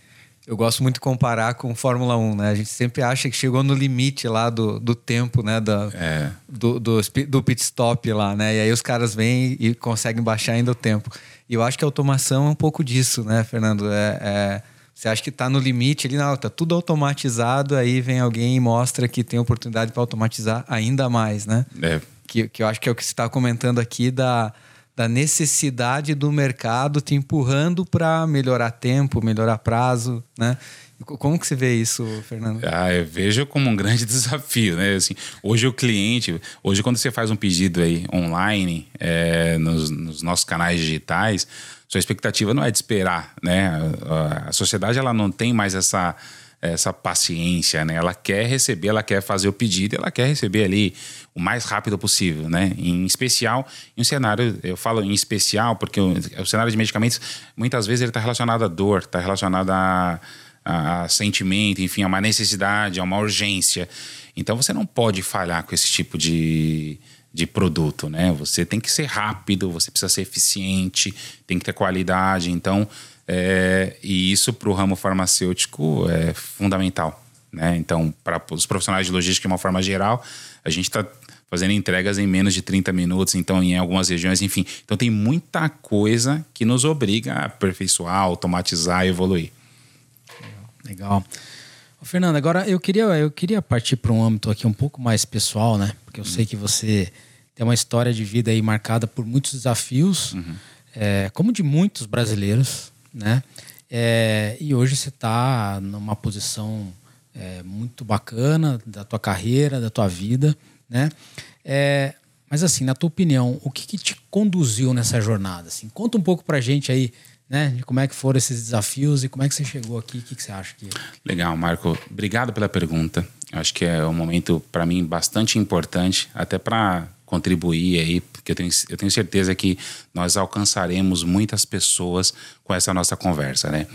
S3: eu gosto muito de comparar com Fórmula 1, né? A gente sempre acha que chegou no limite lá do, do tempo, né? Da, é. do, do, do pit stop lá, né? E aí os caras vêm e conseguem baixar ainda o tempo. E eu acho que a automação é um pouco disso, né, Fernando? É, é você acha que está no limite ali, não, está tudo automatizado, aí vem alguém e mostra que tem oportunidade para automatizar ainda mais, né? É. Que, que eu acho que é o que você está comentando aqui da, da necessidade do mercado te empurrando para melhorar tempo, melhorar prazo, né? Como que você vê isso, Fernando?
S1: Ah, eu vejo como um grande *laughs* desafio, né? Assim, hoje o cliente, hoje quando você faz um pedido aí online é, nos, nos, nossos canais digitais, sua expectativa não é de esperar, né? A, a sociedade ela não tem mais essa essa paciência, né? Ela quer receber, ela quer fazer o pedido, ela quer receber ali o mais rápido possível, né? Em especial, em um cenário, eu falo em especial porque o, o cenário de medicamentos muitas vezes ele está relacionado à dor, está relacionado a a, a sentimento, enfim, a uma necessidade, a uma urgência. Então você não pode falhar com esse tipo de, de produto, né? Você tem que ser rápido, você precisa ser eficiente, tem que ter qualidade. Então, é, e isso para o ramo farmacêutico é fundamental, né? Então, para os profissionais de logística de uma forma geral, a gente está fazendo entregas em menos de 30 minutos, então em algumas regiões, enfim. Então tem muita coisa que nos obriga a aperfeiçoar, automatizar e evoluir.
S2: Legal. Ô, Fernando, agora eu queria, eu queria partir para um âmbito aqui um pouco mais pessoal, né? Porque eu uhum. sei que você tem uma história de vida aí marcada por muitos desafios, uhum. é, como de muitos brasileiros, né? É, e hoje você está numa posição é, muito bacana da tua carreira, da tua vida, né? É, mas assim, na tua opinião, o que, que te conduziu nessa jornada? Assim, conta um pouco para gente aí né? De como é que foram esses desafios e como é que você chegou aqui, o que, que você acha que...
S1: Legal, Marco. Obrigado pela pergunta. Acho que é um momento, para mim, bastante importante, até para contribuir aí, porque eu tenho, eu tenho certeza que nós alcançaremos muitas pessoas com essa nossa conversa, né?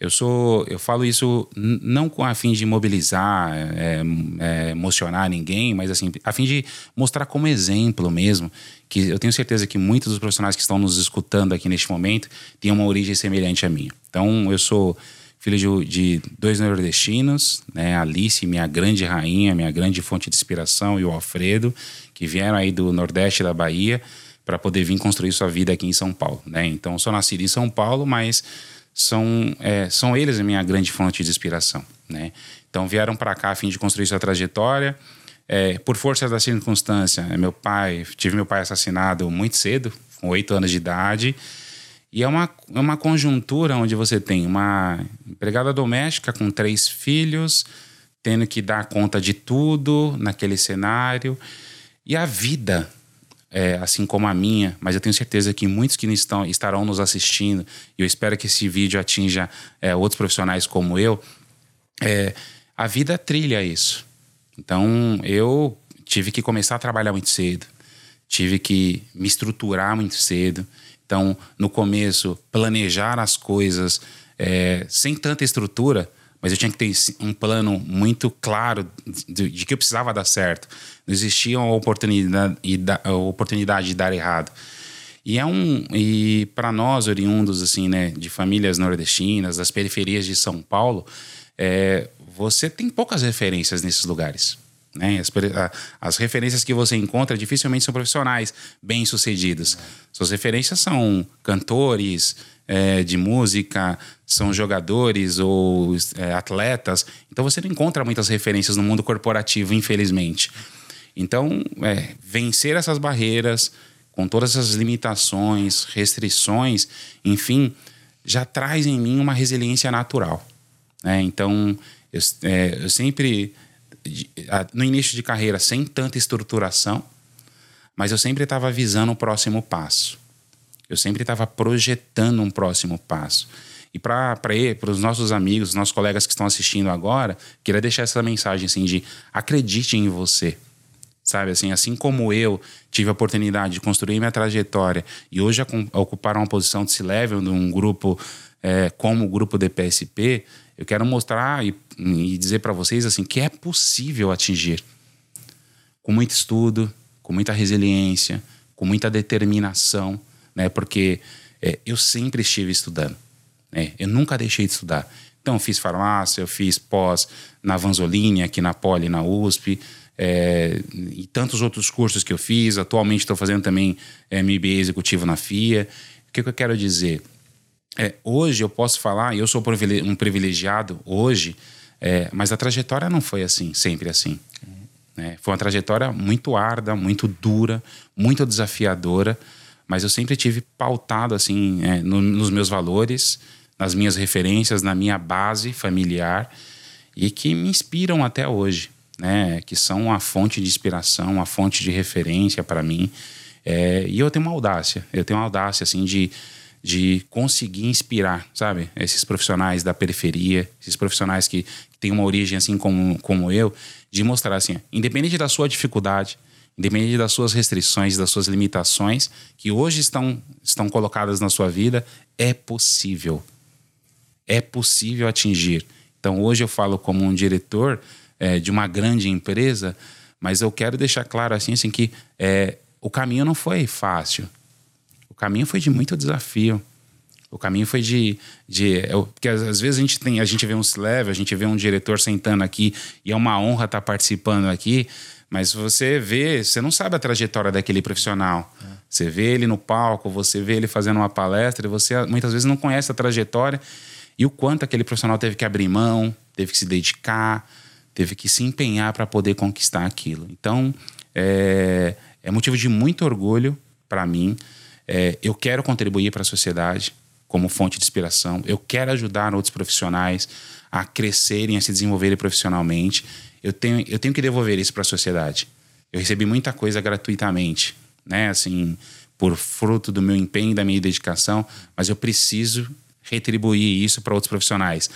S1: Eu sou, eu falo isso não com a fim de mobilizar, é, é, emocionar ninguém, mas assim, a fim de mostrar como exemplo mesmo que eu tenho certeza que muitos dos profissionais que estão nos escutando aqui neste momento têm uma origem semelhante à minha. Então, eu sou filho de, de dois nordestinos, né? Alice, minha grande rainha, minha grande fonte de inspiração, e o Alfredo, que vieram aí do Nordeste da Bahia para poder vir construir sua vida aqui em São Paulo, né? Então, sou nascido em São Paulo, mas são, é, são eles a minha grande fonte de inspiração, né? Então, vieram para cá a fim de construir sua trajetória é, por força da circunstância, meu pai, tive meu pai assassinado muito cedo, com oito anos de idade. E é uma, é uma conjuntura onde você tem uma empregada doméstica com três filhos, tendo que dar conta de tudo naquele cenário. E a vida, é, assim como a minha, mas eu tenho certeza que muitos que estão, estarão nos assistindo, e eu espero que esse vídeo atinja é, outros profissionais como eu, é, a vida trilha isso. Então eu tive que começar a trabalhar muito cedo, tive que me estruturar muito cedo. Então, no começo, planejar as coisas é, sem tanta estrutura, mas eu tinha que ter um plano muito claro de, de que eu precisava dar certo. Não existia uma oportunidade, a oportunidade de dar errado. E é um e para nós oriundos assim, né, de famílias nordestinas, das periferias de São Paulo, é, você tem poucas referências nesses lugares. Né? As, as, referências que você encontra dificilmente são profissionais bem-sucedidos. Suas referências são cantores é, de música, são jogadores ou é, atletas. Então você não encontra muitas referências no mundo corporativo, infelizmente. Então, é, vencer essas barreiras, com todas essas limitações, restrições, enfim, já traz em mim uma resiliência natural. Né? Então, eu, é, eu sempre, no início de carreira, sem tanta estruturação, mas eu sempre estava visando o próximo passo. Eu sempre estava projetando um próximo passo. E para os nossos amigos, os nossos colegas que estão assistindo agora, queria deixar essa mensagem assim de acredite em você sabe assim assim como eu tive a oportunidade de construir minha trajetória e hoje ocupar uma posição de C-level de um grupo é, como o grupo DPSP eu quero mostrar e, e dizer para vocês assim que é possível atingir com muito estudo com muita resiliência com muita determinação né porque é, eu sempre estive estudando né? eu nunca deixei de estudar então eu fiz farmácia eu fiz pós na Vanzolini aqui na Poli na USP é, e tantos outros cursos que eu fiz. Atualmente estou fazendo também é, MBA executivo na FIA. O que, que eu quero dizer? É, hoje eu posso falar, eu sou um privilegiado hoje, é, mas a trajetória não foi assim, sempre assim. Né? Foi uma trajetória muito árdua, muito dura, muito desafiadora, mas eu sempre tive pautado assim é, no, nos meus valores, nas minhas referências, na minha base familiar e que me inspiram até hoje né, que são uma fonte de inspiração, uma fonte de referência para mim. É, e eu tenho uma audácia, eu tenho uma audácia assim de, de conseguir inspirar, sabe, esses profissionais da periferia, esses profissionais que, que têm uma origem assim como, como eu, de mostrar assim, independente da sua dificuldade, independente das suas restrições, das suas limitações, que hoje estão, estão colocadas na sua vida, é possível. É possível atingir. Então hoje eu falo como um diretor é, de uma grande empresa, mas eu quero deixar claro assim, assim que é, o caminho não foi fácil. O caminho foi de muito desafio. O caminho foi de. de é, porque às vezes a gente tem, a gente vê um level, a gente vê um diretor sentando aqui e é uma honra estar participando aqui, mas você vê, você não sabe a trajetória daquele profissional. É. Você vê ele no palco, você vê ele fazendo uma palestra, e você muitas vezes não conhece a trajetória e o quanto aquele profissional teve que abrir mão, teve que se dedicar, teve que se empenhar para poder conquistar aquilo. Então, é, é motivo de muito orgulho para mim. É, eu quero contribuir para a sociedade como fonte de inspiração. Eu quero ajudar outros profissionais a crescerem, a se desenvolverem profissionalmente. Eu tenho, eu tenho que devolver isso para a sociedade. Eu recebi muita coisa gratuitamente, né? Assim, por fruto do meu empenho, da minha dedicação, mas eu preciso retribuir isso para outros profissionais,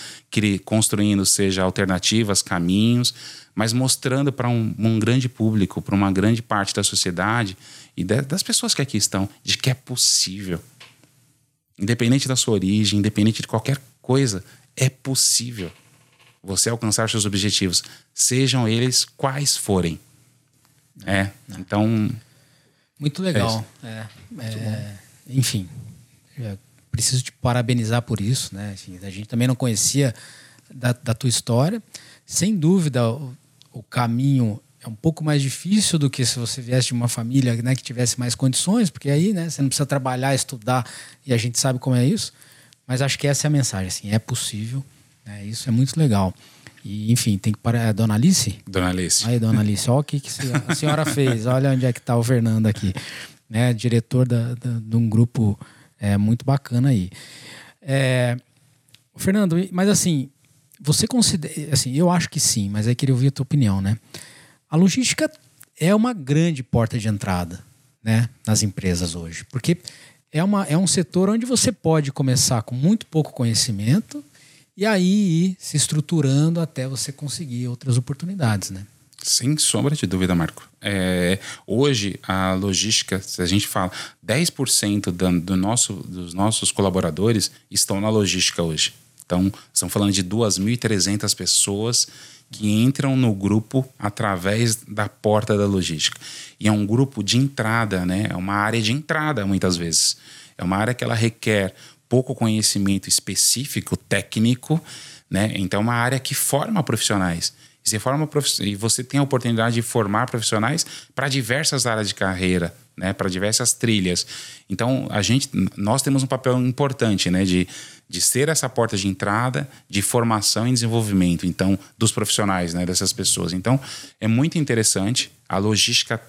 S1: construindo seja alternativas, caminhos, mas mostrando para um, um, grande público, para uma grande parte da sociedade e das pessoas que aqui estão, de que é possível. Independente da sua origem, independente de qualquer coisa, é possível você alcançar seus objetivos, sejam eles quais forem. É, então.
S2: Muito legal. É, é, enfim, é, preciso te parabenizar por isso, né? A gente também não conhecia da, da tua história. Sem dúvida, o, o, caminho é um pouco mais difícil do que se você viesse de uma família né, que tivesse mais condições, porque aí né, você não precisa trabalhar, estudar, e a gente sabe como é isso. Mas acho que essa é a mensagem, assim, é possível. Né? Isso é muito legal. E, enfim, tem que parar. É Dona Alice?
S1: Dona Alice.
S2: Aí, Dona Alice, olha o que, que a senhora *laughs* fez. Olha onde é que está o Fernando aqui. Né? Diretor da, da, de um grupo é muito bacana aí. É, Fernando, mas assim, você considera. Assim, eu acho que sim, mas aí queria ouvir a tua opinião, né? A logística é uma grande porta de entrada né, nas empresas hoje. Porque é, uma, é um setor onde você pode começar com muito pouco conhecimento e aí ir se estruturando até você conseguir outras oportunidades, né?
S1: Sem sombra de dúvida, Marco. É, hoje, a logística, se a gente fala, 10% do, do nosso, dos nossos colaboradores estão na logística hoje. Então, estamos falando de 2.300 pessoas que entram no grupo através da porta da logística. E é um grupo de entrada, né? É uma área de entrada, muitas vezes. É uma área que ela requer pouco conhecimento específico, técnico, né? Então, é uma área que forma profissionais. E você, forma prof... e você tem a oportunidade de formar profissionais para diversas áreas de carreira, né? Para diversas trilhas. Então, a gente, nós temos um papel importante, né? De de ser essa porta de entrada de formação e desenvolvimento, então, dos profissionais, né, dessas pessoas. Então, é muito interessante. A logística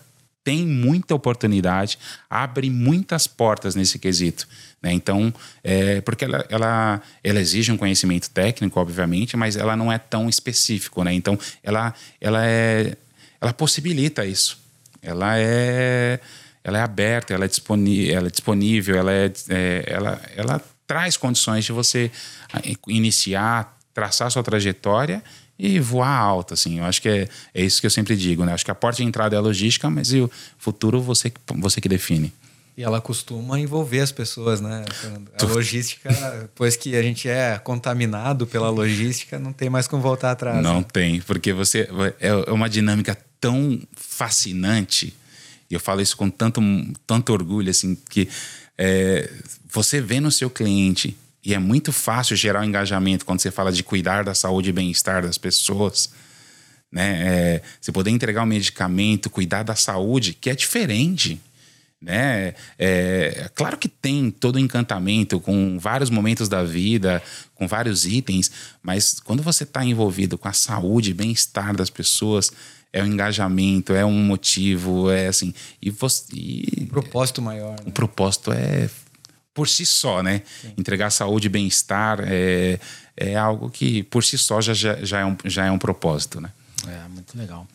S1: tem muita oportunidade, abre muitas portas nesse quesito. Né? Então, é, porque ela, ela, ela exige um conhecimento técnico, obviamente, mas ela não é tão específico. Né? Então, ela, ela, é, ela possibilita isso. Ela é, ela é aberta, ela é, disponível, ela é disponível, ela, é, é ela, ela traz condições de você ah, iniciar, traçar sua trajetória e voar alto, assim. Eu acho que é, é isso que eu sempre digo, né? Acho que a porta de entrada é a logística, mas o futuro você, você que define.
S3: E ela costuma envolver as pessoas, né? A logística, depois que a gente é contaminado pela logística, não tem mais como voltar atrás.
S1: Não né? tem, porque você é, é uma dinâmica tão fascinante. E eu falo isso com tanto, tanto orgulho, assim, que é, você vê no seu cliente, e é muito fácil gerar um engajamento quando você fala de cuidar da saúde e bem-estar das pessoas. Né? É, você poder entregar um medicamento, cuidar da saúde, que é diferente. Né? É, claro que tem todo encantamento com vários momentos da vida, com vários itens, mas quando você está envolvido com a saúde e bem-estar das pessoas, é um engajamento, é um motivo, é assim. E você. E,
S3: um propósito maior. Né?
S1: O propósito é por si só, né? Sim. Entregar saúde e bem-estar é, é algo que por si só já, já, já, é um, já é um propósito, né?
S2: É, muito legal.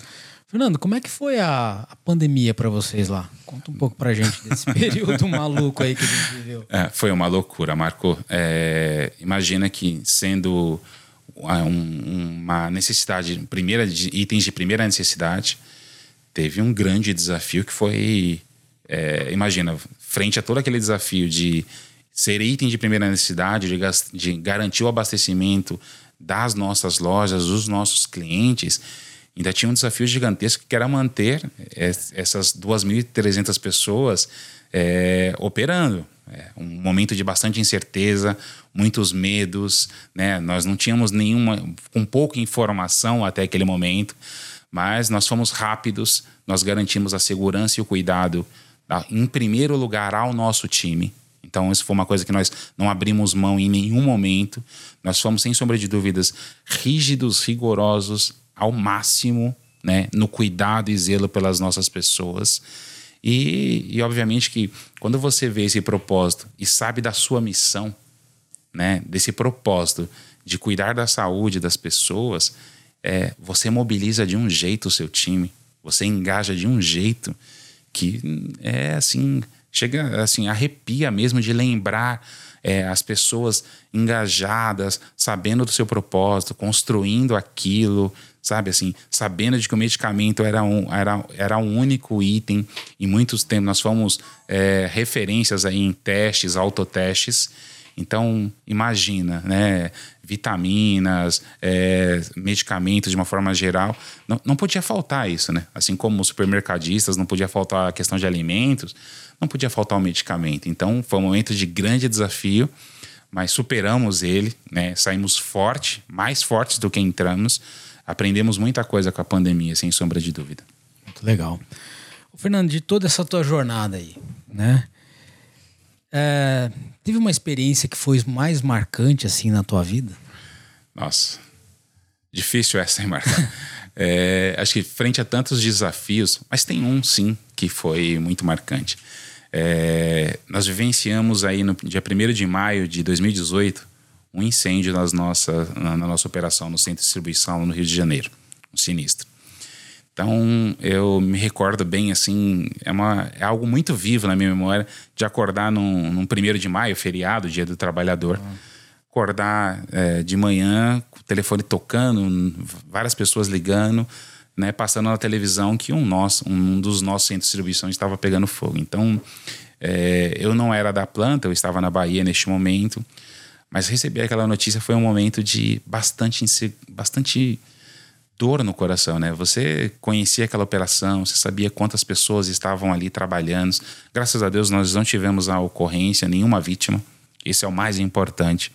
S2: Fernando, como é que foi a, a pandemia para vocês lá? Conta um pouco pra gente desse *laughs* período maluco aí que a gente viveu.
S1: É, foi uma loucura, Marco. É, imagina que sendo um, uma necessidade, primeira de itens de primeira necessidade, teve um grande desafio que foi, é, imagina, frente a todo aquele desafio de ser item de primeira necessidade, de, de garantir o abastecimento das nossas lojas, dos nossos clientes, ainda tinha um desafio gigantesco que era manter essas 2.300 pessoas é, operando. É um momento de bastante incerteza, muitos medos, né? Nós não tínhamos nenhuma, com pouca informação até aquele momento, mas nós fomos rápidos, nós garantimos a segurança e o cuidado, tá? em primeiro lugar, ao nosso time. Então, isso foi uma coisa que nós não abrimos mão em nenhum momento. Nós fomos, sem sombra de dúvidas, rígidos, rigorosos ao máximo, né? No cuidado e zelo pelas nossas pessoas. E, e obviamente que quando você vê esse propósito e sabe da sua missão, né, desse propósito de cuidar da saúde das pessoas, é, você mobiliza de um jeito o seu time, você engaja de um jeito que é assim, chega assim, arrepia mesmo de lembrar é, as pessoas engajadas, sabendo do seu propósito, construindo aquilo, sabe assim, sabendo de que o medicamento era um, era, era um único item. Em muitos tempos nós fomos é, referências aí em testes, autotestes. Então, imagina, né? Vitaminas, é, medicamentos de uma forma geral. Não, não podia faltar isso, né? Assim como os supermercadistas, não podia faltar a questão de alimentos, não podia faltar o medicamento. Então, foi um momento de grande desafio, mas superamos ele, né? Saímos forte, mais fortes do que entramos aprendemos muita coisa com a pandemia, sem sombra de dúvida.
S2: Muito legal. Fernando, de toda essa tua jornada aí, né? É, teve uma experiência que foi mais marcante assim na tua vida?
S1: Nossa, difícil essa, hein, Marco? *laughs* é, acho que frente a tantos desafios, mas tem um sim que foi muito marcante. É, nós vivenciamos aí no dia 1 de maio de 2018 um incêndio nas nossa, na, na nossa operação no centro de distribuição no Rio de Janeiro, um sinistro. Então eu me recordo bem assim, é, uma, é algo muito vivo na minha memória de acordar num, num primeiro de maio, feriado, dia do trabalhador, uhum. acordar é, de manhã, o telefone tocando, várias pessoas ligando, né, passando na televisão que um, nosso, um dos nossos centros de distribuição estava pegando fogo. Então é, eu não era da planta, eu estava na Bahia neste momento. Mas receber aquela notícia foi um momento de bastante, bastante dor no coração, né? Você conhecia aquela operação, você sabia quantas pessoas estavam ali trabalhando. Graças a Deus nós não tivemos a ocorrência, nenhuma vítima. Isso é o mais importante.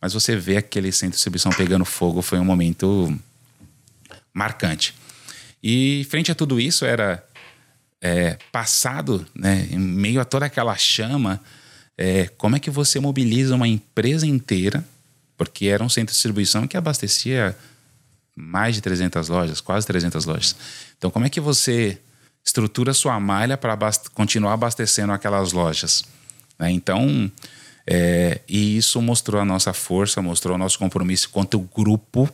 S1: Mas você vê aquele centro de distribuição pegando fogo, foi um momento marcante. E frente a tudo isso era é, passado, né, em meio a toda aquela chama, é, como é que você mobiliza uma empresa inteira, porque era um centro de distribuição que abastecia mais de 300 lojas, quase 300 lojas. Então, como é que você estrutura sua malha para abast continuar abastecendo aquelas lojas? Né? Então, é, e isso mostrou a nossa força, mostrou o nosso compromisso quanto grupo,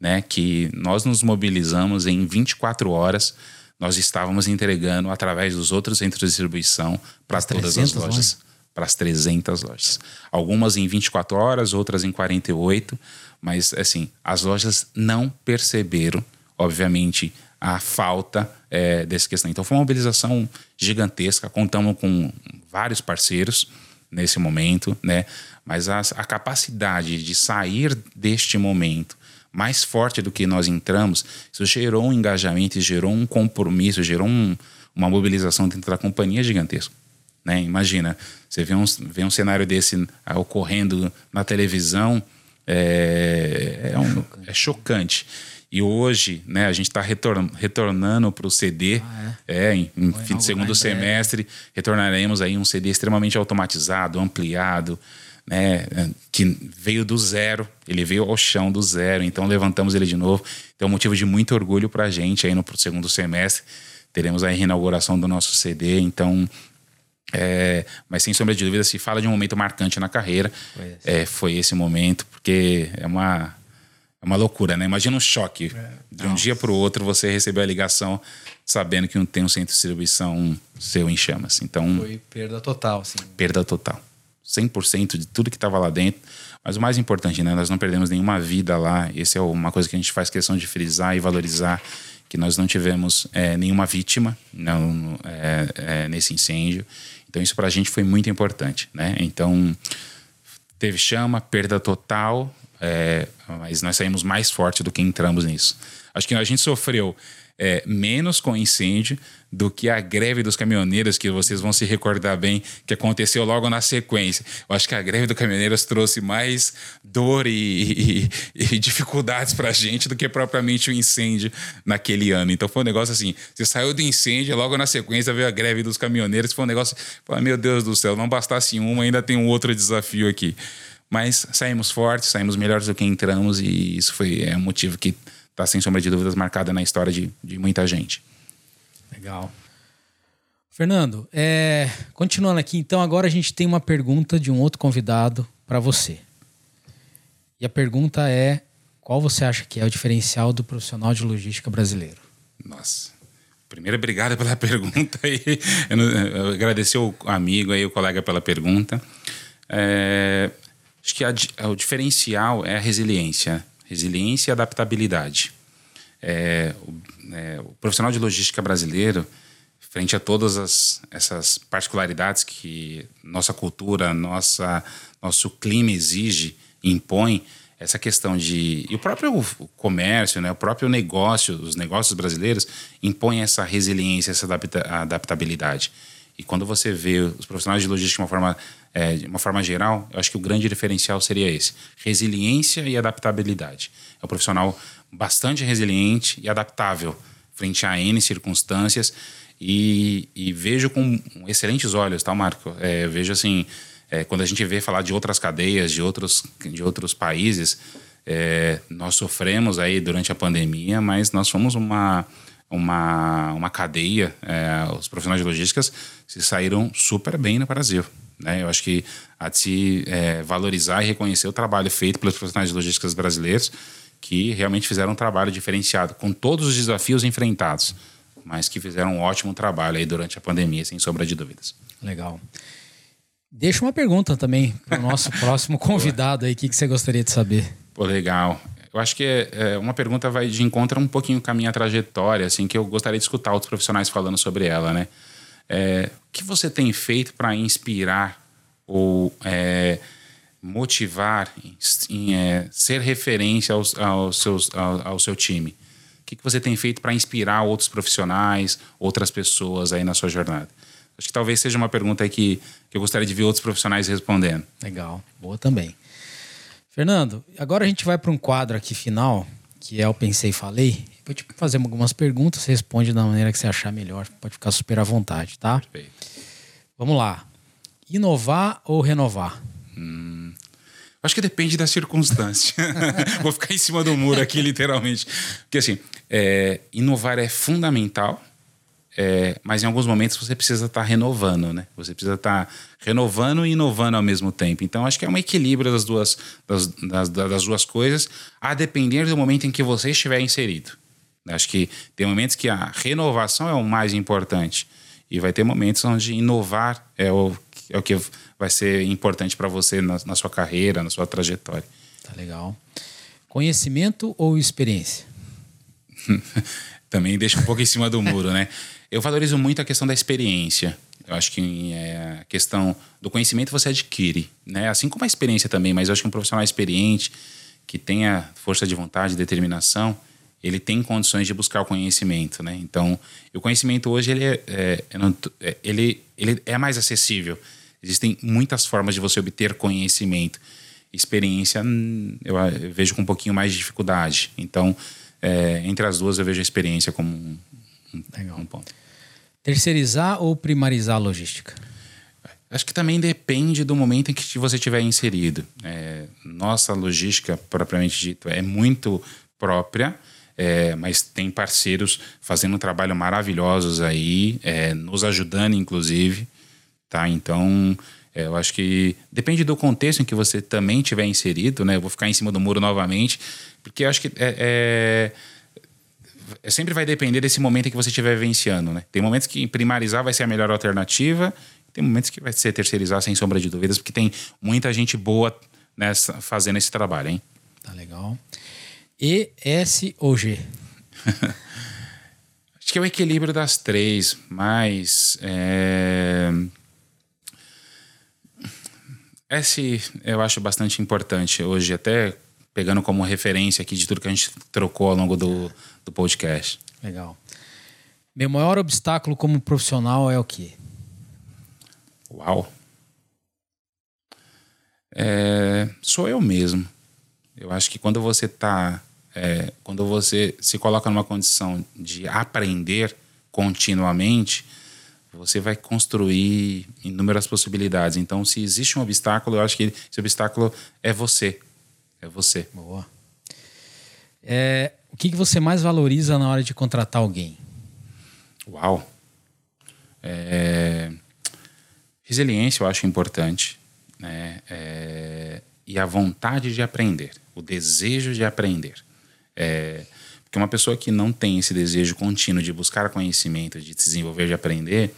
S1: né? Que nós nos mobilizamos em 24 horas. Nós estávamos entregando através dos outros centros de distribuição para todas as lojas. Para as 300 lojas. Algumas em 24 horas, outras em 48 mas, assim, as lojas não perceberam, obviamente, a falta é, dessa questão. Então, foi uma mobilização gigantesca. Contamos com vários parceiros nesse momento, né? Mas a, a capacidade de sair deste momento mais forte do que nós entramos, isso gerou um engajamento, gerou um compromisso, gerou um, uma mobilização dentro da companhia gigantesca. Né? Imagina, você vê um, vê um cenário desse ocorrendo na televisão, é, é, um, é chocante. E hoje, né, a gente está retorn, retornando para o CD, ah, é? é? em, em fim de segundo semestre, retornaremos aí um CD extremamente automatizado, ampliado, né, que veio do zero, ele veio ao chão do zero, então levantamos ele de novo. Então é um motivo de muito orgulho para a gente aí no segundo semestre. Teremos a reinauguração do nosso CD, então é, mas sem sombra de dúvida, se fala de um momento marcante na carreira, foi esse, é, foi esse momento, porque é uma, é uma loucura, né? Imagina um choque. É. De um Nossa. dia para o outro você recebeu a ligação sabendo que não tem um centro de distribuição seu em chamas. Então,
S3: foi perda total, sim.
S1: Perda total. 100% de tudo que estava lá dentro. Mas o mais importante, né? Nós não perdemos nenhuma vida lá. Essa é uma coisa que a gente faz questão de frisar e valorizar que nós não tivemos é, nenhuma vítima não, é, é, nesse incêndio então isso para a gente foi muito importante, né? Então teve chama, perda total, é, mas nós saímos mais forte do que entramos nisso. Acho que a gente sofreu é, menos com incêndio do que a greve dos caminhoneiros, que vocês vão se recordar bem, que aconteceu logo na sequência. Eu acho que a greve dos caminhoneiros trouxe mais dor e, e, e dificuldades para a gente do que propriamente o incêndio naquele ano. Então foi um negócio assim: você saiu do incêndio, logo na sequência veio a greve dos caminhoneiros, foi um negócio, meu Deus do céu, não bastasse uma, ainda tem um outro desafio aqui. Mas saímos fortes, saímos melhores do que entramos, e isso foi é um motivo que está, sem sombra de dúvidas, marcada na história de, de muita gente.
S2: Legal. Fernando, é, continuando aqui, então agora a gente tem uma pergunta de um outro convidado para você. E a pergunta é: qual você acha que é o diferencial do profissional de logística brasileiro?
S1: Nossa. Primeiro, obrigado pela *laughs* pergunta aí. Eu, agradecer o amigo aí, o colega pela pergunta. É, acho que a, o diferencial é a resiliência. Resiliência e adaptabilidade. É, o, é, o profissional de logística brasileiro, frente a todas as, essas particularidades que nossa cultura, nossa, nosso clima exige, impõe, essa questão de. E o próprio comércio, né, o próprio negócio, os negócios brasileiros impõem essa resiliência, essa adapta, adaptabilidade. E quando você vê os profissionais de logística de uma forma, é, de uma forma geral, eu acho que o grande diferencial seria esse: resiliência e adaptabilidade. É um profissional bastante resiliente e adaptável frente a N circunstâncias e, e vejo com excelentes olhos, tá, Marco? É, vejo assim, é, quando a gente vê falar de outras cadeias, de outros, de outros países, é, nós sofremos aí durante a pandemia, mas nós fomos uma, uma, uma cadeia, é, os profissionais de logísticas se saíram super bem no Brasil. Né? Eu acho que há de se é, valorizar e reconhecer o trabalho feito pelos profissionais de logísticas brasileiros, que realmente fizeram um trabalho diferenciado, com todos os desafios enfrentados, mas que fizeram um ótimo trabalho aí durante a pandemia, sem sombra de dúvidas.
S2: Legal. Deixa uma pergunta também para o nosso *laughs* próximo convidado aí, o que, que você gostaria de saber?
S1: Pô, legal. Eu acho que é, uma pergunta vai de encontro um pouquinho com a minha trajetória, assim, que eu gostaria de escutar outros profissionais falando sobre ela, né? É, o que você tem feito para inspirar ou é, motivar, em, é, ser referência aos, aos seus, ao, ao, seu time? que, que você tem feito para inspirar outros profissionais, outras pessoas aí na sua jornada? Acho que talvez seja uma pergunta aí que, que eu gostaria de ver outros profissionais respondendo.
S2: Legal, boa também. Fernando, agora a gente vai para um quadro aqui final, que é o Pensei e Falei. Vou te fazer algumas perguntas, você responde da maneira que você achar melhor. Pode ficar super à vontade, tá?
S1: Perfeito.
S2: Vamos lá. Inovar ou renovar?
S1: Hum, acho que depende da circunstância. *laughs* Vou ficar em cima do muro aqui, literalmente. Porque assim, é, inovar é fundamental, é, mas em alguns momentos você precisa estar tá renovando, né? Você precisa estar tá renovando e inovando ao mesmo tempo. Então, acho que é um equilíbrio das duas, das, das, das duas coisas, a depender do momento em que você estiver inserido. Acho que tem momentos que a renovação é o mais importante. E vai ter momentos onde inovar é o, é o que vai ser importante para você na, na, sua carreira, na sua trajetória.
S2: Tá legal. Conhecimento ou experiência? *laughs*
S1: Também deixa um pouco em cima do muro, né? Eu valorizo muito a questão da experiência. Eu acho que é, a questão do conhecimento você adquire, né? Assim como a experiência também, mas eu acho que um profissional experiente, que tenha força de vontade, determinação, ele tem condições de buscar o conhecimento, né? Então, o conhecimento hoje ele é, é, é, ele, ele é mais acessível. Existem muitas formas de você obter conhecimento. Experiência hum, eu, eu vejo com um pouquinho mais de dificuldade. Então, é, entre as duas eu vejo a experiência como um, um, um ponto.
S2: Terceirizar ou primarizar a logística?
S1: Acho que também depende do momento em que você estiver inserido. É, nossa logística, propriamente dito, é muito própria é, mas tem parceiros fazendo um trabalho maravilhosos aí, é, nos ajudando, inclusive. Tá? Então, é, eu acho que depende do contexto em que você também tiver inserido, né? Eu vou ficar em cima do muro novamente, porque eu acho que é, é, é, sempre vai depender desse momento em que você estiver vivenciando, né? Tem momentos que primarizar vai ser a melhor alternativa, tem momentos que vai ser terceirizar sem sombra de dúvidas, porque tem muita gente boa nessa, fazendo esse trabalho, hein?
S2: Tá legal. E, S ou G? *laughs*
S1: Acho que é o equilíbrio das três, mas. É... S eu acho bastante importante hoje, até pegando como referência aqui de tudo que a gente trocou ao longo do, do podcast.
S2: Legal. Meu maior obstáculo como profissional é o quê?
S1: Uau! É, sou eu mesmo. Eu acho que quando você está é, quando você se coloca numa condição de aprender continuamente, você vai construir inúmeras possibilidades. Então, se existe um obstáculo, eu acho que esse obstáculo é você. É você.
S2: Boa. É, o que, que você mais valoriza na hora de contratar alguém?
S1: Uau! É, resiliência eu acho importante. Né? É, e a vontade de aprender, o desejo de aprender. É, porque uma pessoa que não tem esse desejo contínuo de buscar conhecimento, de se desenvolver, de aprender,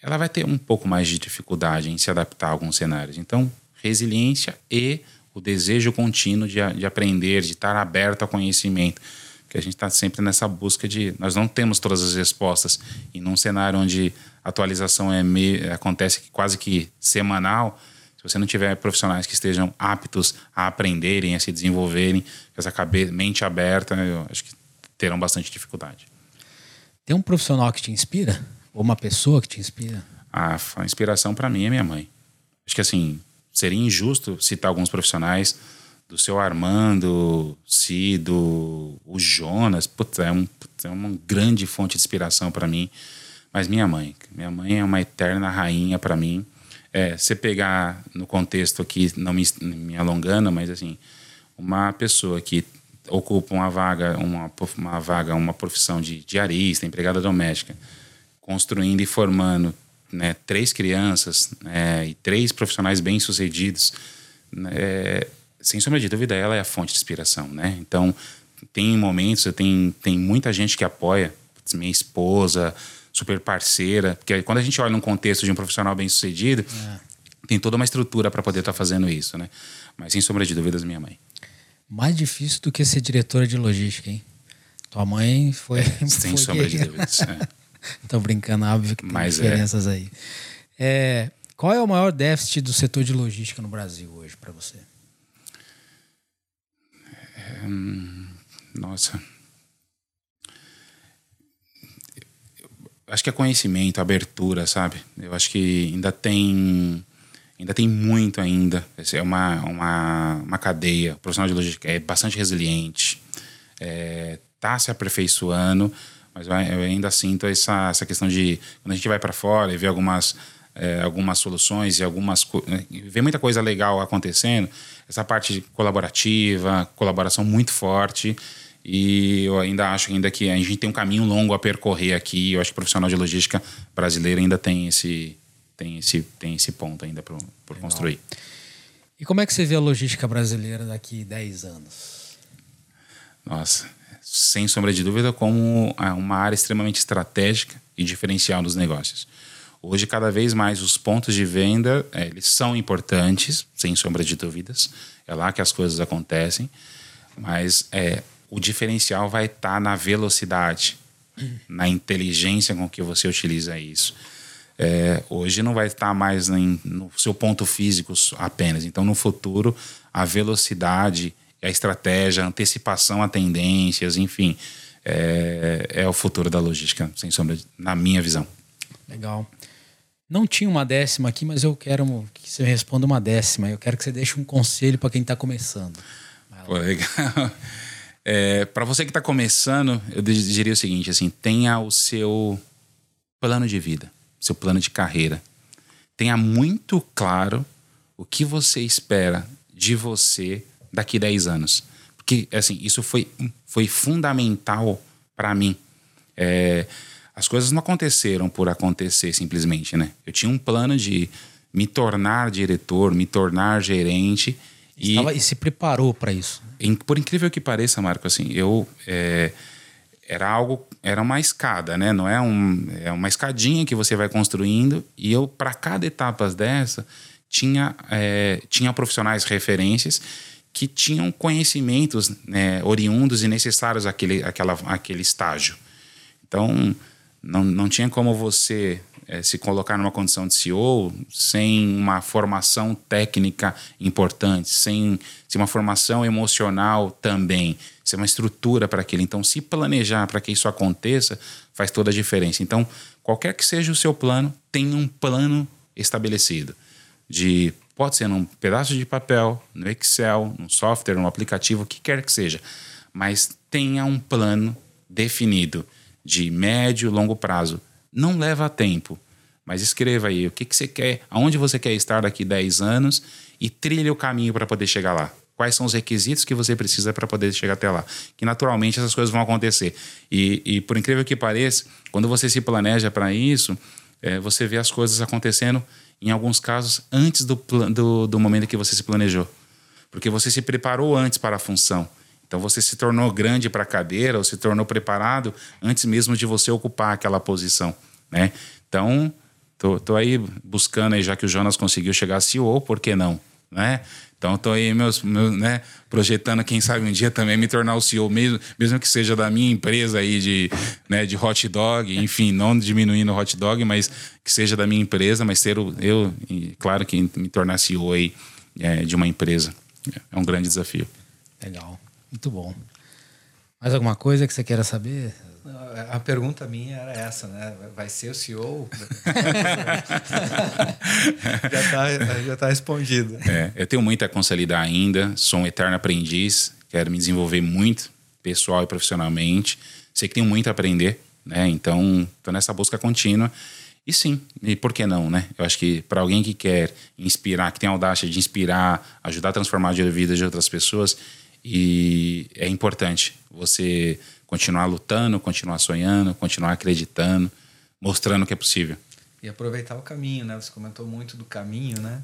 S1: ela vai ter um pouco mais de dificuldade em se adaptar a alguns cenários. Então, resiliência e o desejo contínuo de, de aprender, de estar aberto ao conhecimento. Porque a gente está sempre nessa busca de. Nós não temos todas as respostas. E num cenário onde a atualização é meio, acontece quase que semanal, se você não tiver profissionais que estejam aptos a aprenderem, a se desenvolverem, com essa cabeça, mente aberta, eu acho que terão bastante dificuldade.
S2: Tem um profissional que te inspira? Ou uma pessoa que te inspira?
S1: A, a inspiração para mim é minha mãe. Acho que assim, seria injusto citar alguns profissionais do seu Armando, Cido, o Jonas, putz, é, um, putz, é uma grande fonte de inspiração para mim. Mas minha mãe, minha mãe é uma eterna rainha para mim. É, você pegar no contexto aqui, não me, me alongando, mas assim, uma pessoa que ocupa uma vaga, uma, uma vaga, uma profissão de diarista, empregada doméstica, construindo e formando né, três crianças né, e três profissionais bem-sucedidos, né, sem sombra de dúvida, ela é a fonte de inspiração, né? Então, tem momentos, tem, tem muita gente que apoia, minha esposa, super parceira. Porque quando a gente olha num contexto de um profissional bem sucedido, é. tem toda uma estrutura para poder estar tá fazendo isso, né? Mas sem sombra de dúvidas, minha mãe.
S2: Mais difícil do que ser diretora de logística, hein? Tua mãe foi. É, *laughs*
S1: sem foi sombra de dúvidas. É. *laughs*
S2: Tô brincando, óbvio que tem Mas é. diferenças aí. É, qual é o maior déficit do setor de logística no Brasil hoje para você?
S1: Hum, nossa. Acho que é conhecimento, abertura, sabe? Eu acho que ainda tem ainda tem muito ainda. É uma, uma, uma cadeia. O profissional de logística é bastante resiliente, está é, se aperfeiçoando, mas eu ainda sinto essa, essa questão de quando a gente vai para fora e vê algumas é, algumas soluções e algumas né, vê muita coisa legal acontecendo essa parte colaborativa colaboração muito forte e eu ainda acho ainda que a gente tem um caminho longo a percorrer aqui. Eu acho que o profissional de logística brasileiro ainda tem esse tem esse tem esse ponto ainda por, por construir.
S2: E como é que você vê a logística brasileira daqui 10 anos?
S1: Nossa sem sombra de dúvida como uma área extremamente estratégica e diferencial nos negócios. Hoje, cada vez mais, os pontos de venda é, eles são importantes, sem sombra de dúvidas. É lá que as coisas acontecem. Mas é, o diferencial vai estar tá na velocidade, *clears throat* na inteligência com que você utiliza isso. É, hoje não vai estar tá mais em, no seu ponto físico apenas. Então, no futuro, a velocidade, a estratégia, a antecipação a tendências, enfim, é, é o futuro da logística, sem sombra, de, na minha visão.
S2: Legal. Não tinha uma décima aqui, mas eu quero que você responda uma décima. Eu quero que você deixe um conselho para quem está começando.
S1: Pô, legal. É, para você que está começando, eu diria o seguinte: assim, tenha o seu plano de vida, seu plano de carreira. Tenha muito claro o que você espera de você daqui 10 anos. Porque, assim, isso foi, foi fundamental para mim. É, as coisas não aconteceram por acontecer simplesmente, né? Eu tinha um plano de me tornar diretor, me tornar gerente.
S2: E, Estava, e se preparou para isso?
S1: Em, por incrível que pareça, Marco, assim, eu é, era algo, era uma escada, né? Não é um, é uma escadinha que você vai construindo e eu para cada etapa dessa tinha é, tinha profissionais referências que tinham conhecimentos né, oriundos e necessários àquele, àquela, àquele estágio. Então não, não tinha como você é, se colocar numa condição de CEO sem uma formação técnica importante, sem, sem uma formação emocional também, sem uma estrutura para aquilo. Então, se planejar para que isso aconteça, faz toda a diferença. Então, qualquer que seja o seu plano, tenha um plano estabelecido. De pode ser num pedaço de papel, no Excel, num software, num aplicativo, o que quer que seja, mas tenha um plano definido de médio e longo prazo. Não leva tempo, mas escreva aí o que, que você quer, aonde você quer estar daqui 10 anos e trilhe o caminho para poder chegar lá. Quais são os requisitos que você precisa para poder chegar até lá? Que naturalmente essas coisas vão acontecer. E, e por incrível que pareça, quando você se planeja para isso, é, você vê as coisas acontecendo, em alguns casos, antes do, do, do momento que você se planejou. Porque você se preparou antes para a função. Então você se tornou grande para a cadeira ou se tornou preparado antes mesmo de você ocupar aquela posição, né? Então, tô, tô aí buscando aí, já que o Jonas conseguiu chegar a CEO, por que não, né? Então tô aí meus, meus, né, projetando quem sabe um dia também me tornar o CEO mesmo, mesmo que seja da minha empresa aí de, né, de hot dog, enfim, não diminuindo hot dog, mas que seja da minha empresa, mas ser o, eu, claro que me tornar CEO aí é, de uma empresa é um grande desafio.
S2: Legal. Muito bom. Mais alguma coisa que você queira saber?
S3: A pergunta minha era essa, né? Vai ser o CEO? *laughs* já está já tá respondido.
S1: É, eu tenho muito a consolidar ainda, sou um eterno aprendiz, quero me desenvolver muito, pessoal e profissionalmente. Sei que tenho muito a aprender, né? Então, estou nessa busca contínua. E sim, e por que não, né? Eu acho que para alguém que quer inspirar, que tem a audácia de inspirar, ajudar a transformar a vida de outras pessoas, e é importante você continuar lutando, continuar sonhando, continuar acreditando, mostrando que é possível.
S3: E aproveitar o caminho, né? Você comentou muito do caminho, né?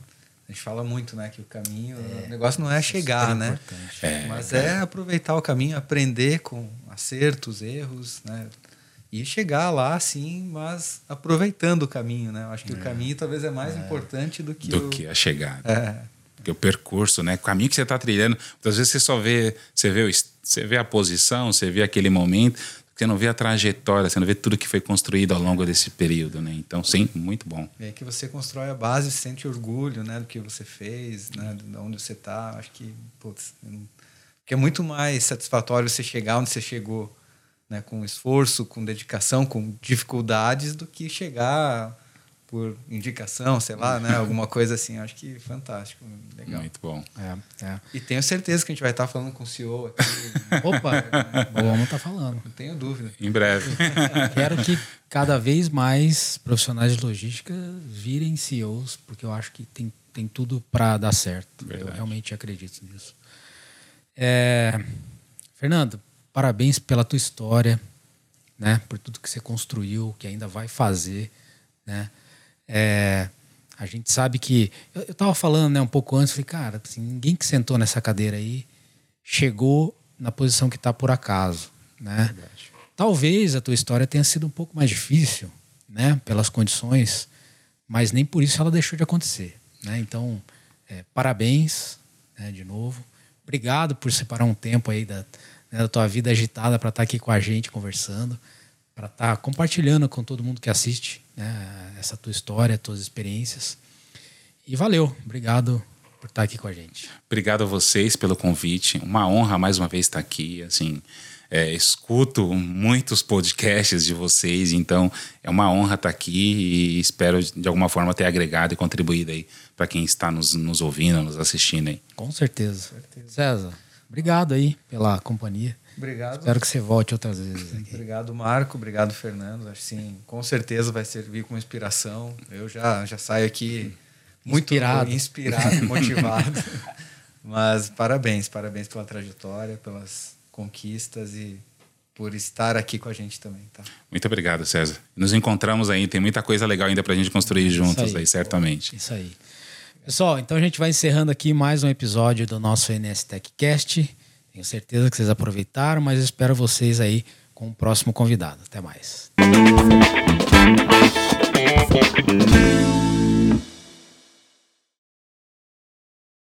S3: A gente fala muito, né, que o caminho, é, o negócio não é chegar, né? É, Mas é. é aproveitar o caminho, aprender com acertos, erros, né? E chegar lá, sim, mas aproveitando o caminho, né? Eu acho que é. o caminho talvez é mais é. importante do que
S1: do
S3: o...
S1: que a chegada. É o percurso, né? O caminho que você está trilhando. Muitas vezes você só vê, você vê, você vê a posição, você vê aquele momento, você não vê a trajetória, você não vê tudo que foi construído ao longo desse período, né? Então, sim, muito bom.
S3: É que você constrói a base, sente orgulho, né, do que você fez, né, de onde você está. Acho que, putz, que é muito mais satisfatório você chegar onde você chegou, né, com esforço, com dedicação, com dificuldades, do que chegar por indicação, sei lá, né? *laughs* Alguma coisa assim. Acho que fantástico, legal.
S1: Muito bom.
S2: É, é.
S3: E tenho certeza que a gente vai estar falando com o CEO aqui. *laughs*
S2: Opa, vamos estar tá falando.
S3: Não tenho dúvida.
S1: Em breve. *laughs*
S2: Quero que cada vez mais profissionais de logística virem CEOs, porque eu acho que tem, tem tudo para dar certo. Verdade. Eu realmente acredito nisso. É, Fernando, parabéns pela tua história, né? Por tudo que você construiu, que ainda vai fazer, né? É, a gente sabe que. Eu, estava falando né, um pouco antes, falei, cara, assim, ninguém que sentou nessa cadeira aí chegou na posição que está por acaso. Né? Talvez a tua história tenha sido um pouco mais difícil, né, pelas condições, mas nem por isso ela deixou de acontecer. Né? Então, é, parabéns né, de novo. Obrigado por separar um tempo aí da, né, da tua vida agitada para estar tá aqui com a gente conversando para estar tá compartilhando com todo mundo que assiste né, essa tua história, tuas experiências. E valeu, obrigado por estar aqui com a gente.
S1: Obrigado a vocês pelo convite. Uma honra mais uma vez estar aqui. Assim, é, escuto muitos podcasts de vocês, então é uma honra estar aqui e espero de alguma forma ter agregado e contribuído aí para quem está nos, nos ouvindo, nos assistindo aí.
S2: Com certeza. certeza. César, obrigado aí pela companhia.
S3: Obrigado.
S2: Espero que você volte outras vezes. Aqui.
S3: Obrigado, Marco. Obrigado, Fernando. Acho sim, com certeza vai servir como inspiração. Eu já, já saio aqui muito inspirado, inspirado *laughs* motivado. Mas parabéns, parabéns pela trajetória, pelas conquistas e por estar aqui com a gente também, tá?
S1: Muito obrigado, César. Nos encontramos aí, tem muita coisa legal ainda para a gente construir juntos aí, aí, certamente.
S2: Isso aí. Pessoal, então a gente vai encerrando aqui mais um episódio do nosso NS Techcast. Tenho certeza que vocês aproveitaram, mas espero vocês aí com o próximo convidado. Até mais.